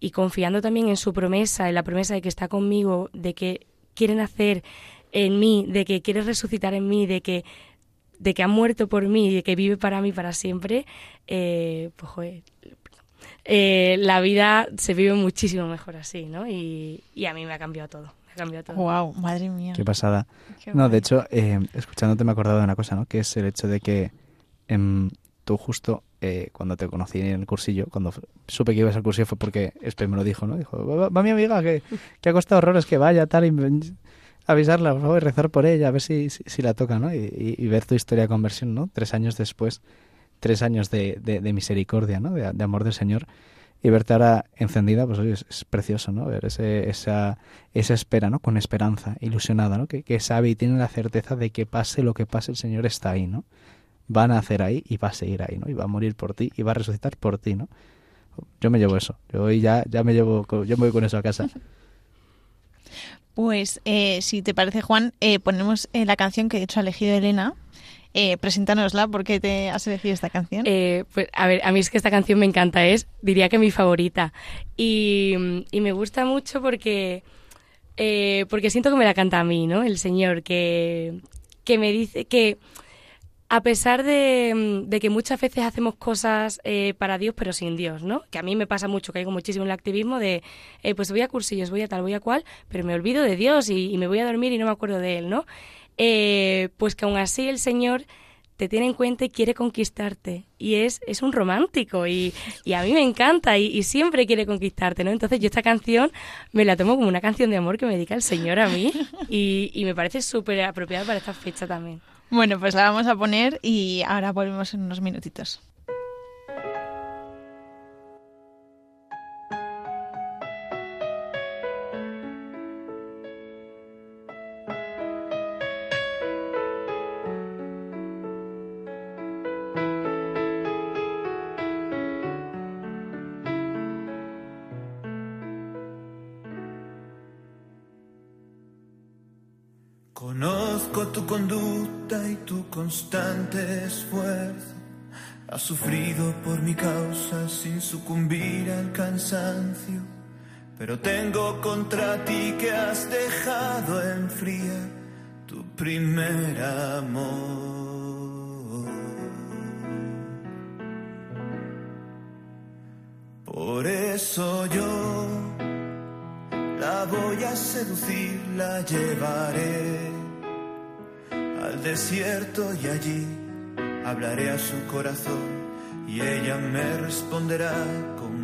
y confiando también en su promesa, en la promesa de que está conmigo, de que quieren hacer en mí, de que quiere resucitar en mí, de que de que ha muerto por mí y de que vive para mí para siempre, eh, pues joder, eh, la vida se vive muchísimo mejor así, ¿no? Y, y, a mí me ha cambiado todo. Me ha cambiado todo. Wow, madre mía. Qué pasada. no, de hecho, eh, escuchándote me he acordado de una cosa, ¿no? Que es el hecho de que em, tú justo eh, cuando te conocí en el cursillo, cuando supe que ibas al cursillo fue porque Espe me lo dijo, ¿no? Dijo, va, mi amiga que, que, ha costado horrores que vaya, tal, y avisarla, por favor, y rezar por ella, a ver si, si, la toca, ¿no? Y, y, ver tu historia de conversión, ¿no? Tres años después, tres años de, de, misericordia, ¿no? De, amor del Señor. Y verte ahora encendida, pues oye, es, precioso, ¿no? Ver ese, esa, esa espera, ¿no? Con esperanza, ilusionada, ¿no? Que, sabe y tiene la certeza de que pase lo que pase, el Señor está ahí, ¿no? Va a nacer ahí y va a seguir ahí, ¿no? Y va a morir por ti y va a resucitar por ti, ¿no? Yo me llevo eso. Yo hoy ya, ya me llevo, yo me voy con eso a casa. Pues eh, si te parece, Juan, eh, ponemos eh, la canción que de hecho ha elegido Elena. Eh, preséntanosla, ¿por qué te has elegido esta canción? pues a ver, a mí es que esta canción me encanta, es, diría que mi favorita. Y, me gusta mucho porque, porque siento que me la canta a mí, ¿no? El Señor, que, que me dice que a pesar de, que muchas veces hacemos cosas eh, para Dios pero sin Dios, ¿no? Que a mí me pasa mucho, caigo muchísimo en el activismo de, eh, pues voy a cursillos, voy a tal, voy a cual, pero me olvido de Dios y, me voy a dormir y no me acuerdo de Él, ¿no? Eh, pues que aún así el Señor te tiene en cuenta y quiere conquistarte. Y es, es un romántico y, a mí me encanta y, siempre quiere conquistarte, ¿no? Entonces yo esta canción me la tomo como una canción de amor que me dedica el Señor a mí y, y me parece súper apropiada para esta fecha también. Bueno, pues la vamos a poner y ahora volvemos en unos minutitos. Pero tengo contra ti que has dejado enfriar tu primer amor. Por eso yo la voy a seducir, la llevaré al desierto y allí hablaré a su corazón y ella me responderá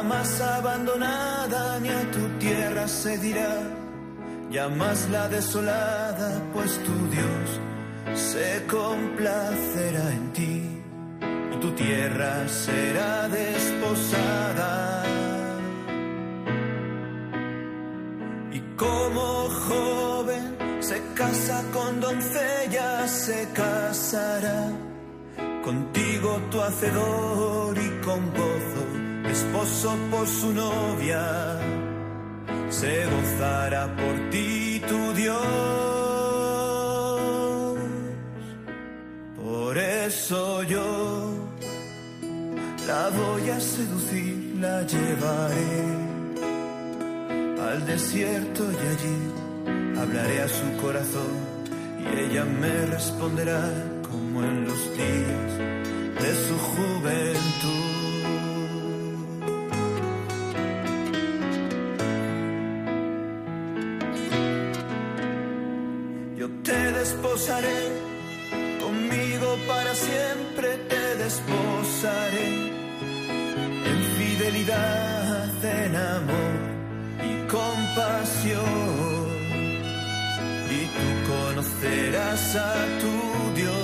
Jamás abandonada, ni a tu tierra se dirá, llamas la desolada, pues tu Dios se complacerá en ti, y tu tierra será desposada casa con doncella se casará. Contigo tu hacedor y con gozo, esposo por su novia, se gozará por ti tu Dios. Por eso yo la voy a seducir, la llevaré al desierto y allí hablaré a su corazón y ella me responderá como en los días de su juventud. Y tú conocerás a tu Dios.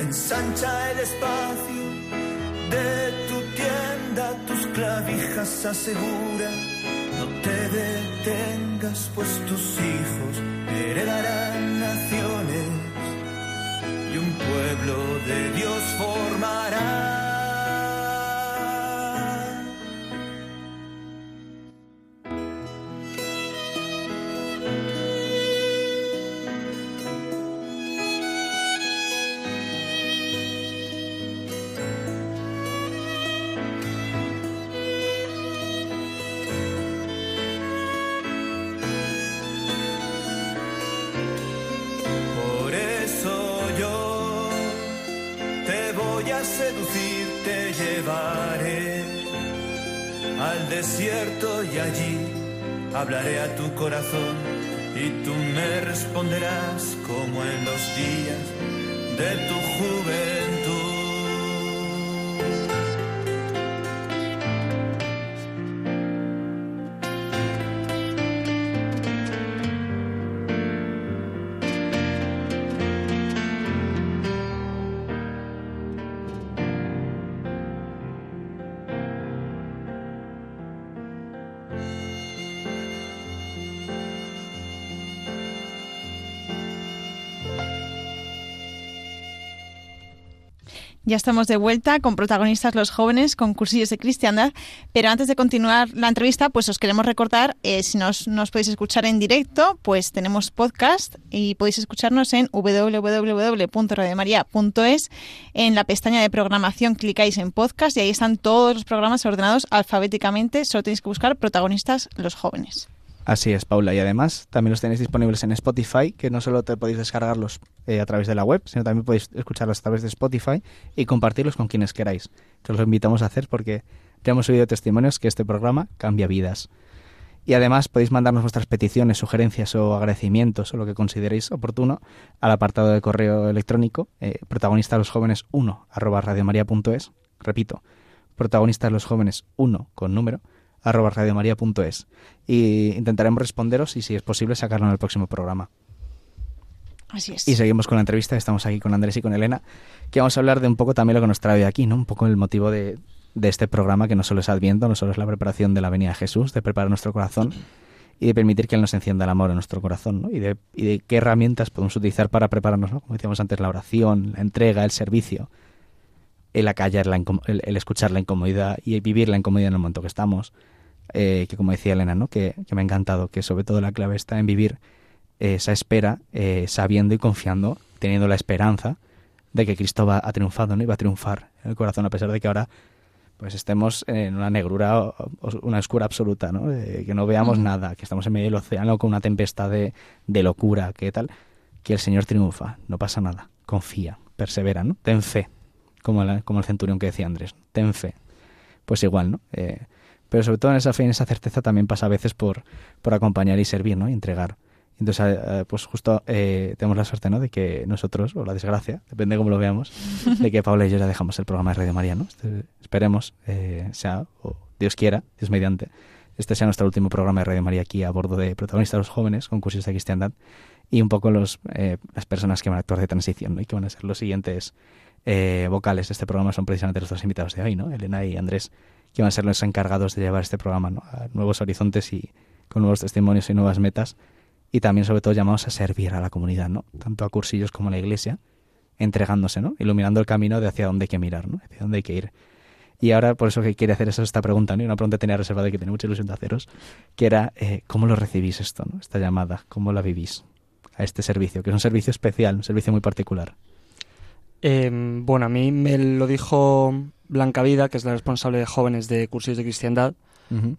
Ensancha el espacio de tu tienda, tus clavijas asegura. No te detengas, pues tus hijos heredarán naciones y un pueblo de Dios formará. Desierto y allí hablaré a tu corazón y tú me responderás como en los días de tu juventud. Ya estamos de vuelta con protagonistas los jóvenes, con cursillos de cristiandad, pero antes de continuar la entrevista, pues os queremos recordar, eh, si nos, nos podéis escuchar en directo, pues tenemos podcast y podéis escucharnos en www.radiomaria.es. En la pestaña de programación clicáis en podcast y ahí están todos los programas ordenados alfabéticamente, solo tenéis que buscar protagonistas los jóvenes. Así es, Paula. Y además también los tenéis disponibles en Spotify, que no solo te podéis descargarlos eh, a través de la web, sino también podéis escucharlos a través de Spotify y compartirlos con quienes queráis. Que os lo invitamos a hacer porque ya hemos oído testimonios que este programa cambia vidas. Y además podéis mandarnos vuestras peticiones, sugerencias o agradecimientos o lo que consideréis oportuno al apartado de correo electrónico eh, protagonista los jóvenes 1 arroba radiomaria.es. Repito, protagonistas los jóvenes 1 con número arroba radiomaria.es y intentaremos responderos y si es posible sacarlo en el próximo programa. Así es. Y seguimos con la entrevista, estamos aquí con Andrés y con Elena, que vamos a hablar de un poco también lo que nos trae aquí, ¿no? Un poco el motivo de, de este programa que no solo es Adviento, no solo es la preparación de la venida de Jesús, de preparar nuestro corazón y de permitir que Él nos encienda el amor en nuestro corazón, ¿no? Y de, y de qué herramientas podemos utilizar para prepararnos, ¿no? Como decíamos antes, la oración, la entrega, el servicio, el acallar, la el escuchar la incomodidad y vivir la incomodidad en el momento que estamos. Eh, que como decía Elena, ¿no? Que, que me ha encantado, que sobre todo la clave está en vivir esa espera, eh, sabiendo y confiando, teniendo la esperanza de que Cristo va, ha triunfado, ¿no? Y va a triunfar en el corazón, a pesar de que ahora pues estemos en una negrura, o- o- una oscura absoluta, ¿no? Eh, que no veamos nada, que estamos en medio del océano con una tempestad de, de locura, que tal, que el Señor triunfa, no pasa nada, confía, persevera, ¿no? Ten fe, como, la- como el centurión que decía Andrés, ten fe. Pues igual, ¿no? Eh, pero sobre todo en esa fe y en esa certeza también pasa a veces por, por acompañar y servir, ¿no? Y entregar. Entonces, eh, pues justo eh, tenemos la suerte, ¿no? De que nosotros, o la desgracia, depende de cómo lo veamos, de que Paula y yo ya dejamos el programa de Radio María, ¿no? Este- esperemos, eh, sea, o Dios quiera, Dios mediante, este sea nuestro último programa de Radio María aquí a bordo de protagonistas los jóvenes, concursos de cristiandad, y un poco los, eh, las personas que van a actuar de transición, ¿no? Y que van a ser los siguientes eh, vocales de este programa son precisamente los dos invitados de hoy, ¿no? Elena y Andrés, que van a ser los encargados de llevar este programa a nuevos horizontes y con nuevos testimonios y nuevas metas y también sobre todo llamados a servir a la comunidad, ¿no? Tanto a cursillos como a la iglesia, entregándose, ¿no? Iluminando el camino de hacia dónde hay que mirar, ¿no? Hacia dónde hay que ir. Y ahora, por eso que quiere hacer eso, esta pregunta, ¿no? Una pregunta que tenía reservada y que tenía mucha ilusión de haceros, que era, eh, ¿cómo lo recibís esto, ¿no? Esta llamada, ¿cómo la vivís a este servicio? Que es un servicio especial, un servicio muy particular. Eh, bueno, a mí me lo dijo Blanca Vida, que es la responsable de jóvenes de cursillos de cristiandad,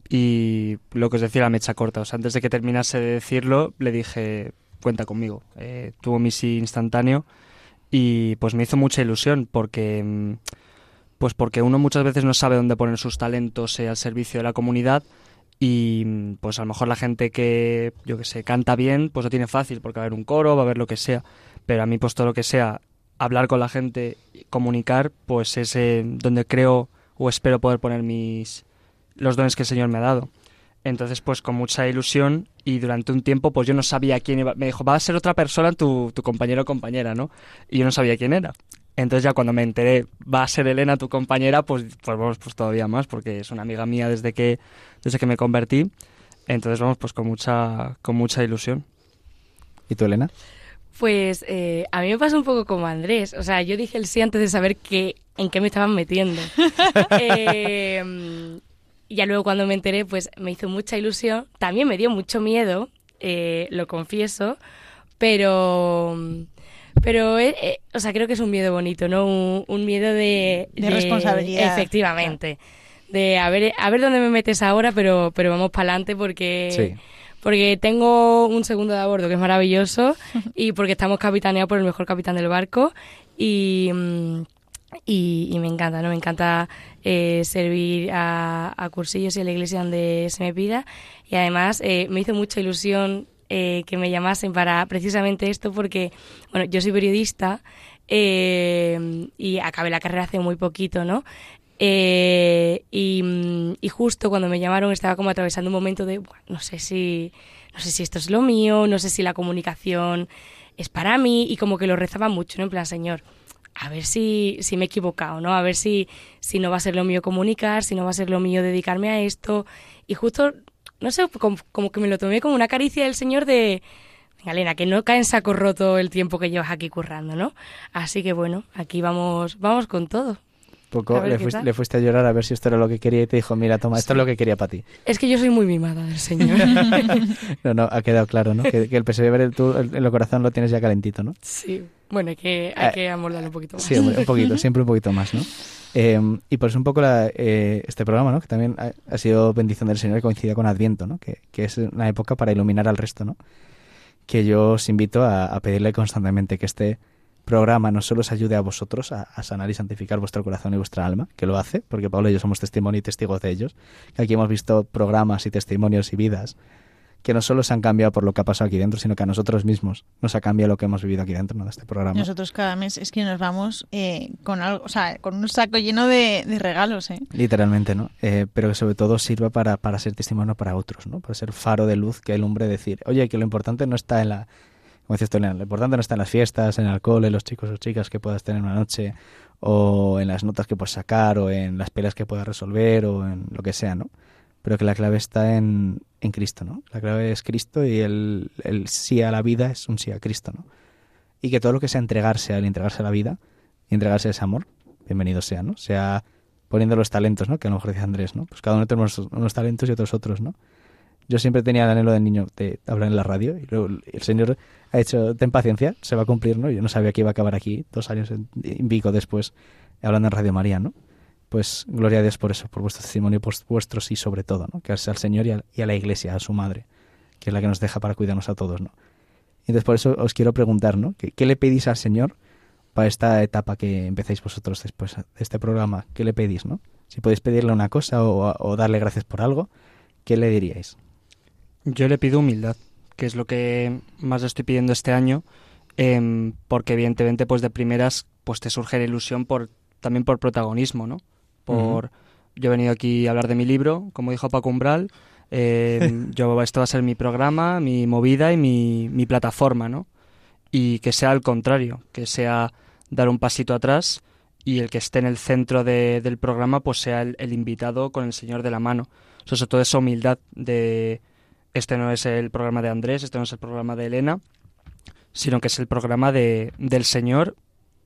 y lo que os decía la mecha corta. O sea, antes de que terminase de decirlo, le dije, cuenta conmigo. Eh, tuvo mi sí instantáneo y pues me hizo mucha ilusión porque, mm, pues porque uno muchas veces no sabe dónde poner sus talentos eh, al servicio de la comunidad y pues a lo mejor la gente que, yo que sé, canta bien, pues lo tiene fácil porque va a haber un coro, va a haber lo que sea. Pero a mí pues todo lo que sea hablar con la gente, comunicar, pues es eh, donde creo o espero poder poner mis los dones que el Señor me ha dado. Entonces, pues con mucha ilusión y durante un tiempo, pues yo no sabía quién iba. Me dijo, va a ser otra persona tu, tu compañero o compañera, ¿no? Y yo no sabía quién era. Entonces ya cuando me enteré, va a ser Elena tu compañera, pues, pues vamos, pues todavía más, porque es una amiga mía desde que, desde que me convertí. Entonces vamos, pues con mucha, con mucha ilusión. ¿Y tú, Elena? Pues eh, a mí me pasa un poco como Andrés. O sea, yo dije el sí antes de saber qué, en qué me estaban metiendo. eh, y ya luego cuando me enteré, pues me hizo mucha ilusión. También me dio mucho miedo, eh, lo confieso, pero... Pero, eh, eh, o sea, creo que es un miedo bonito, ¿no? Un, un miedo de, De responsabilidad. Efectivamente. De a ver, a ver dónde me metes ahora, pero, pero vamos para adelante porque... Sí. Porque tengo un segundo de a bordo que es maravilloso y porque estamos capitaneados por el mejor capitán del barco y, mm, y, y me encanta, ¿no? Me encanta eh, servir a, a cursillos y a la iglesia donde se me pida y además eh, me hizo mucha ilusión eh, que me llamasen para precisamente esto porque, bueno, yo soy periodista eh, y acabé la carrera hace muy poquito, ¿no? Eh, y, mm, y justo cuando me llamaron estaba como atravesando un momento de, "Buah, no sé si, no sé si esto es lo mío, no sé si la comunicación es para mí y como que lo rezaba mucho, ¿no? En plan, Señor, a ver si, si me he equivocado, ¿no? A ver si, si no va a ser lo mío comunicar, si no va a ser lo mío dedicarme a esto. Y justo, no sé, como, que me lo tomé como una caricia del Señor de, venga, que no cae en saco roto el tiempo que llevas aquí currando, ¿no? Así que bueno, aquí vamos, vamos con todo. Poco le fuiste, le fuiste a llorar a ver si esto era lo que quería y te dijo, mira, toma, esto es lo que quería para ti. Es que yo soy muy mimada del Señor. No, no, ha quedado claro, ¿no? Que, que el perseverar tú el- en el corazón lo tienes ya calentito, ¿no? sí. Bueno, hay que, hay Eh, que amoldarlo un poquito más. Sí, un poquito, siempre un poquito más, ¿no? Eh, y por eso un poco la, eh, este programa, ¿no? Que también ha, ha sido bendición del Señor y coincide con Adviento, ¿no? Que, que es una época para iluminar al resto, ¿no? Que yo os invito a, a pedirle constantemente que este programa no solo os ayude a vosotros a, a sanar y santificar vuestro corazón y vuestra alma, que lo hace, porque Pablo y yo somos testimonio y testigos de ellos, que aquí hemos visto programas y testimonios y vidas que no solo se han cambiado por lo que ha pasado aquí dentro, sino que a nosotros mismos nos ha cambiado lo que hemos vivido aquí dentro ¿no? de este programa. Nosotros cada mes es que nos vamos eh, con algo, o sea, con un saco lleno de, de regalos, ¿eh? Literalmente, ¿no? Eh, pero que sobre todo sirva para, para ser testimonio para otros, ¿no? Para ser faro de luz que alumbre decir, oye, que lo importante no está en la, como decías tú, lo importante no está en las fiestas, en el alcohol, en los chicos o chicas que puedas tener una noche, o en las notas que puedas sacar, o en las peleas que puedas resolver, o en lo que sea, ¿no? Pero que la clave está en, en Cristo, ¿no? La clave es Cristo y el, el sí a la vida es un sí a Cristo, ¿no? Y que todo lo que sea entregarse al entregarse a la vida y entregarse a ese amor, bienvenido sea, ¿no? Sea poniendo los talentos, ¿no? Que a lo mejor decía Andrés, ¿no? Pues cada uno tenemos unos talentos y otros otros, ¿no? Yo siempre tenía el anhelo del niño de hablar en la radio y luego el Señor ha hecho, ten paciencia, se va a cumplir, ¿no? Yo no sabía que iba a acabar aquí dos años en, Vigo después hablando en Radio María, ¿no? Pues gloria a Dios por eso, por vuestro testimonio, por vuestro sí sobre todo, ¿no? Que al Señor y a, y la Iglesia, a su Madre, que es la que nos deja para cuidarnos a todos, ¿no? Y entonces por eso os quiero preguntar, ¿no? ¿Qué, le pedís al Señor para esta etapa que empecéis vosotros después de este programa? ¿Qué le pedís, no? Si podéis pedirle una cosa o darle gracias por algo, ¿qué le diríais? Yo le pido humildad, que es lo que más le estoy pidiendo este año, em, porque evidentemente pues de primeras pues te surge la ilusión por también por protagonismo, ¿no? Por yo he venido aquí a hablar de mi libro, como dijo Paco Umbral, em, yo esto va a ser mi programa, mi movida y mi, mi plataforma, ¿no? Y que sea al contrario, que sea dar un pasito atrás y el que esté en el centro de- del programa pues sea el, el invitado con el Señor de la mano. O sea, sobre todo esa humildad de este no es el programa de Andrés, este no es el programa de Elena, sino que es el programa de, del Señor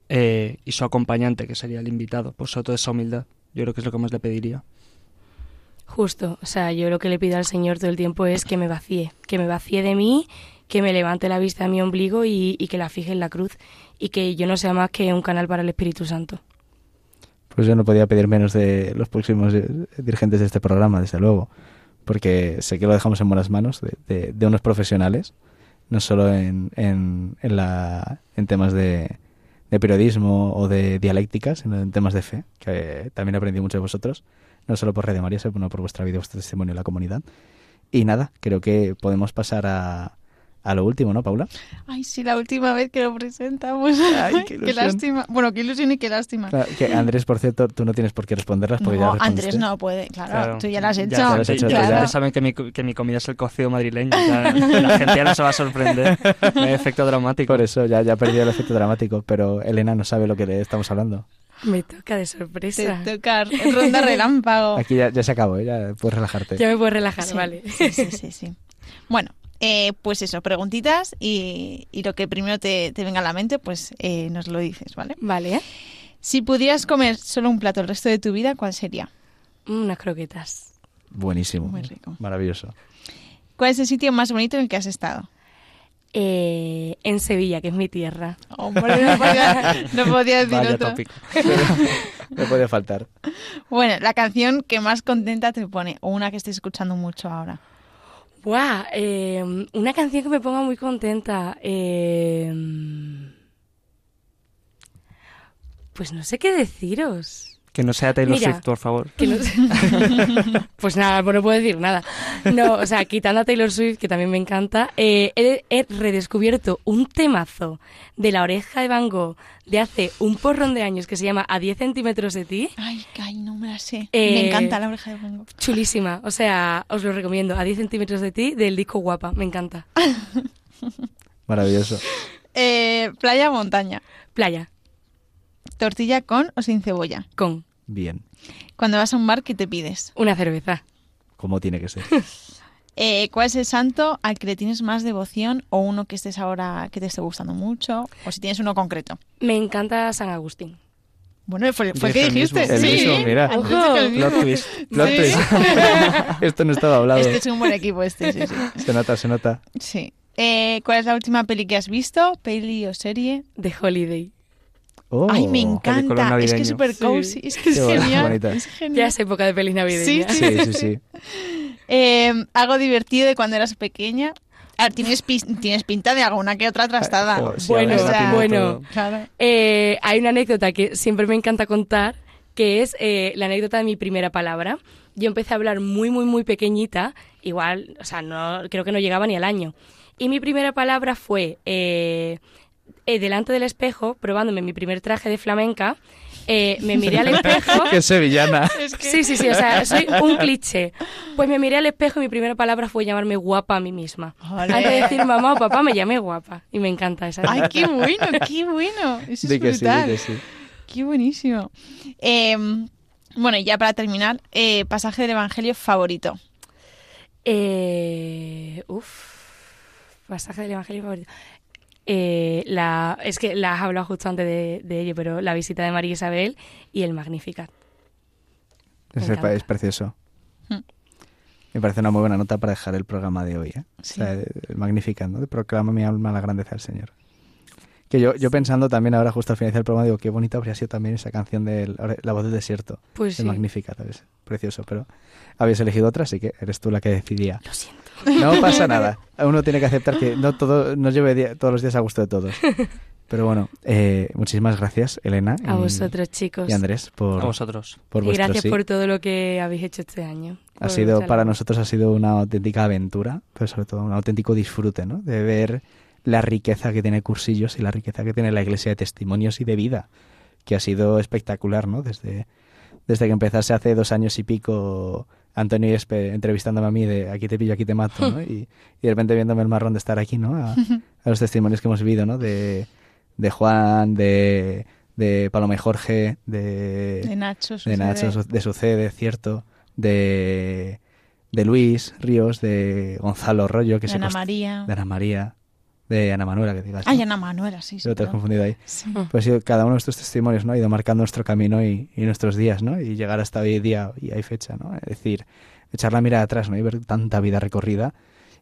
eh, y su acompañante, que sería el invitado. Por sobre todo esa humildad. Yo creo que es lo que más le pediría. Justo, o sea, yo lo que le pido al Señor todo el tiempo es que me vacíe, que me vacíe de mí, que me levante la vista a mi ombligo y, y que la fije en la cruz y que yo no sea más que un canal para el Espíritu Santo. Pues yo no podía pedir menos de los próximos eh, dirigentes de este programa, desde luego, porque sé que lo dejamos en buenas manos de, de- de unos profesionales, no solo en, en, en, la, en temas de, de periodismo o de dialéctica, sino en temas de fe, que también aprendí mucho de vosotros. no solo por Red de María, sino por vuestra vida, vuestro testimonio en la comunidad. Y nada, creo que podemos pasar a, a lo último, ¿no, Paula? Ay, sí, la última vez que lo presentamos. Ay, qué qué, lástima. Bueno, qué ilusión y qué lástima. Claro, que Andrés, por cierto, tú no tienes por qué responderlas porque ya No, respondiste. Andrés no puede, claro, Claro. tú ya lo has hecho. ya lo has hecho, ya, ya. ya saben que mi, que mi comida es el cocido madrileño. ya la gente ya no se va a sorprender. No hay efecto dramático. Por eso ya, ya perdió el efecto dramático, pero Elena no sabe lo que le estamos hablando. Me toca de Te sorpresa. toca ronda relámpago. Aquí ya, ya se acabó, ¿eh? ya puedes relajarte. Ya me puedo relajar, Sí, vale. Sí, sí, sí, sí. Bueno, eh, pues eso, preguntitas y, y lo que primero te, te venga a la mente, pues eh, nos lo dices, ¿vale? Vale. Si pudieras comer solo un plato el resto de tu vida, ¿cuál sería? Unas croquetas. Buenísimo. Muy rico. Maravilloso. ¿Cuál es el sitio más bonito en el que has estado? Eh, en Sevilla, que es mi tierra. Hombre, no podía, no podía decir Vaya otro. tópico. No puede faltar. Bueno, la canción que más contenta te pone, o una que estés escuchando mucho ahora. Buah, eh, una canción que me ponga muy contenta. eh, pues no sé qué deciros. Que no sea Taylor Mira. Swift, por favor. Que no pues nada, pues no puedo decir nada. No, o sea, quitando a Taylor Swift, que también me encanta, eh, he, he redescubierto un temazo de la oreja de Van Gogh de hace un porrón de años que se llama A 10 centímetros de ti. Ay, ay, no me la sé. Eh, Me encanta la oreja de Van Chulísima, o sea, os lo recomiendo. A 10 centímetros de ti del disco Guapa, me encanta. Maravilloso. Eh, playa o montaña. Playa, Tortilla con o sin cebolla. con Bien. Cuando vas a un bar, ¿qué te pides? una cerveza. Como tiene que ser. Eh, ¿Cuál es el santo al que le tienes más devoción o uno que estés ahora que te esté gustando mucho? O si tienes uno concreto. Me encanta San Agustín. Bueno, fue, fue que el mismo. dijiste. El sí. mismo, mira. Plot twist. Plot Sí. twist. Esto no estaba hablado. Este es un buen equipo, este, sí, sí. Se nota, se nota. Sí. Eh, ¿Cuál es la última peli que has visto? ¿Peli o serie? De Holiday. Oh, Ay, me película encanta. Es que es súper Sí. cozy. Es que es genial. bonita. Es genial. Ya es época de pelis navideñas. Sí, Sí, sí, sí. Eh, algo divertido de cuando eras pequeña. Ah, tienes, pinta de alguna que otra trastada. Sí, Bueno, o sea, bueno. Claro. Eh, hay una anécdota que siempre me encanta contar, que es eh, la anécdota de mi primera palabra. Yo empecé a hablar muy, muy, muy pequeñita, igual, o sea, no, creo que no llegaba ni al año. Y mi primera palabra fue, eh, eh, delante del espejo, probándome mi primer traje de flamenca, eh, me miré al espejo. Qué sevillana. Sí, sí, sí, o sea, soy un cliché. Pues me miré al espejo y mi primera palabra fue llamarme guapa a mí misma. Ole. Antes de decir mamá o papá, me llamé guapa. Y me encanta esa. Ay, qué bueno, qué bueno. Eso Di es que sí, brutal. que sí. Qué buenísimo. Eh, bueno, y ya para terminar, eh, pasaje del Evangelio favorito. Eh, uf, pasaje del Evangelio favorito. Eh, la, es que la has hablado justo antes de, de ello, pero la visita de María Isabel y el Magnificat. Es, es precioso. Hmm. Me parece una muy buena nota para dejar el programa de hoy. ¿eh? Sí. O sea, el Magnificat, ¿no? Proclama mi alma la grandeza del Señor. Que yo, yo pensando también ahora, justo al finalizar el programa, digo, qué bonita habría sido también esa canción de La voz del desierto. Pues El sí. Magnificat, ¿sabes? Precioso, pero habías elegido otra, así que eres tú la que decidía. Lo siento. No pasa nada. Uno tiene que aceptar que no todo no lleve día- todos los días a gusto de todos. Pero bueno, eh, muchísimas gracias, Elena. A y- vosotros, chicos. Y Andrés, por, A vosotros. por y gracias sí. por todo lo que habéis hecho este año. Ha sido, para nosotros ha sido una auténtica aventura, pero sobre todo un auténtico disfrute, ¿no? De ver la riqueza que tiene Cursillos y la riqueza que tiene la iglesia de testimonios y de vida, que ha sido espectacular, ¿no? Desde, desde que empezase hace dos años y pico Antonio y Espe entrevistándome a mí de aquí te pillo, aquí te mato, ¿no? Y, y de repente viéndome el marrón de estar aquí, ¿no? A, a los testimonios que hemos vivido, ¿no? De, de Juan, de, de Paloma y Jorge, de, De Nacho. de. Nacho, su- de Sucede, cierto, de, de Luis Ríos, de Gonzalo Rollo, que de se Ana María. de Ana María, de Ana Manuela, que digas. Ay, ¿no? Ana Manuela, sí. sí, Lo te has confundido ahí. Sí. Pues ha sido cada uno de estos testimonios, ¿no? Ha ido marcando nuestro camino y, y nuestros días, ¿no? Y llegar hasta hoy día y hay fecha, ¿no? Es decir, echar la mirada atrás, ¿no? Y ver tanta vida recorrida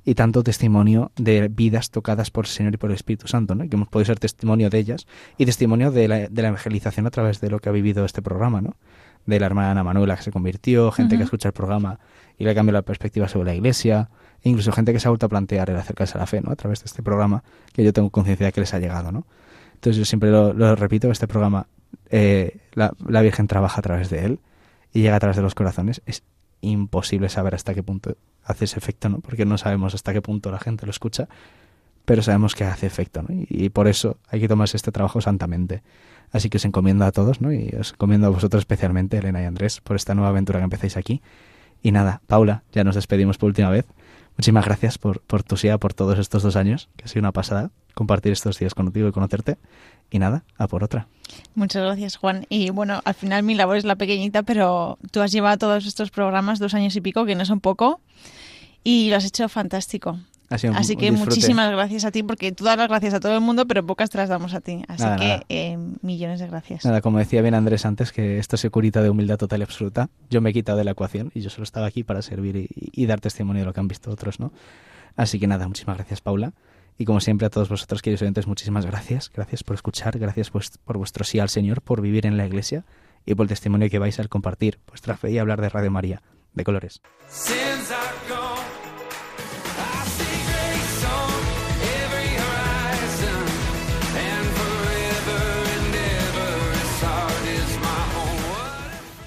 y tanto testimonio de vidas tocadas por el Señor y por el Espíritu Santo, ¿no? Y que hemos podido ser testimonio de ellas y testimonio de la, de la evangelización a través de lo que ha vivido este programa, ¿no? De la hermana Ana Manuela que se convirtió, gente que escucha el programa y le cambia la perspectiva sobre la iglesia, e incluso gente que se ha vuelto a plantear el acercarse a la fe, ¿no? A través de este programa que yo tengo conciencia de que les ha llegado, ¿no? Entonces yo siempre lo, lo repito, este programa, eh, la, la Virgen trabaja a través de él y llega a través de los corazones, es imposible saber hasta qué punto hace ese efecto, ¿no? Porque no sabemos hasta qué punto la gente lo escucha, pero sabemos que hace efecto, ¿no? Y, por eso hay que tomarse este trabajo santamente. Así que os encomiendo a todos, ¿no? Y os encomiendo a vosotros especialmente, Elena y Andrés, por esta nueva aventura que empezáis aquí. Y nada, Paula, ya nos despedimos por última vez. Muchísimas gracias por, por tu SIA, por todos estos dos años, que ha sido una pasada compartir estos días contigo y conocerte. Y nada, a por otra. Muchas gracias, Juan. Y bueno, al final mi labor es la pequeñita, pero tú has llevado todos estos programas dos años y pico, que no son poco, y lo has hecho fantástico. Así que muchísimas gracias a ti, porque tú das las gracias a todo el mundo, pero pocas te las damos a ti. Así que eh, millones de gracias. Nada, como decía bien Andrés antes, que esto se curita de humildad total y absoluta. Yo me he quitado de la ecuación y yo solo estaba aquí para servir y, dar testimonio de lo que han visto otros, ¿no? Así que nada, muchísimas gracias, Paula. Y como siempre a todos vosotros, queridos oyentes, muchísimas gracias. Gracias por escuchar, gracias por vuestro sí al Señor, por vivir en la Iglesia y por el testimonio que vais a compartir vuestra fe y hablar de Radio María, de colores.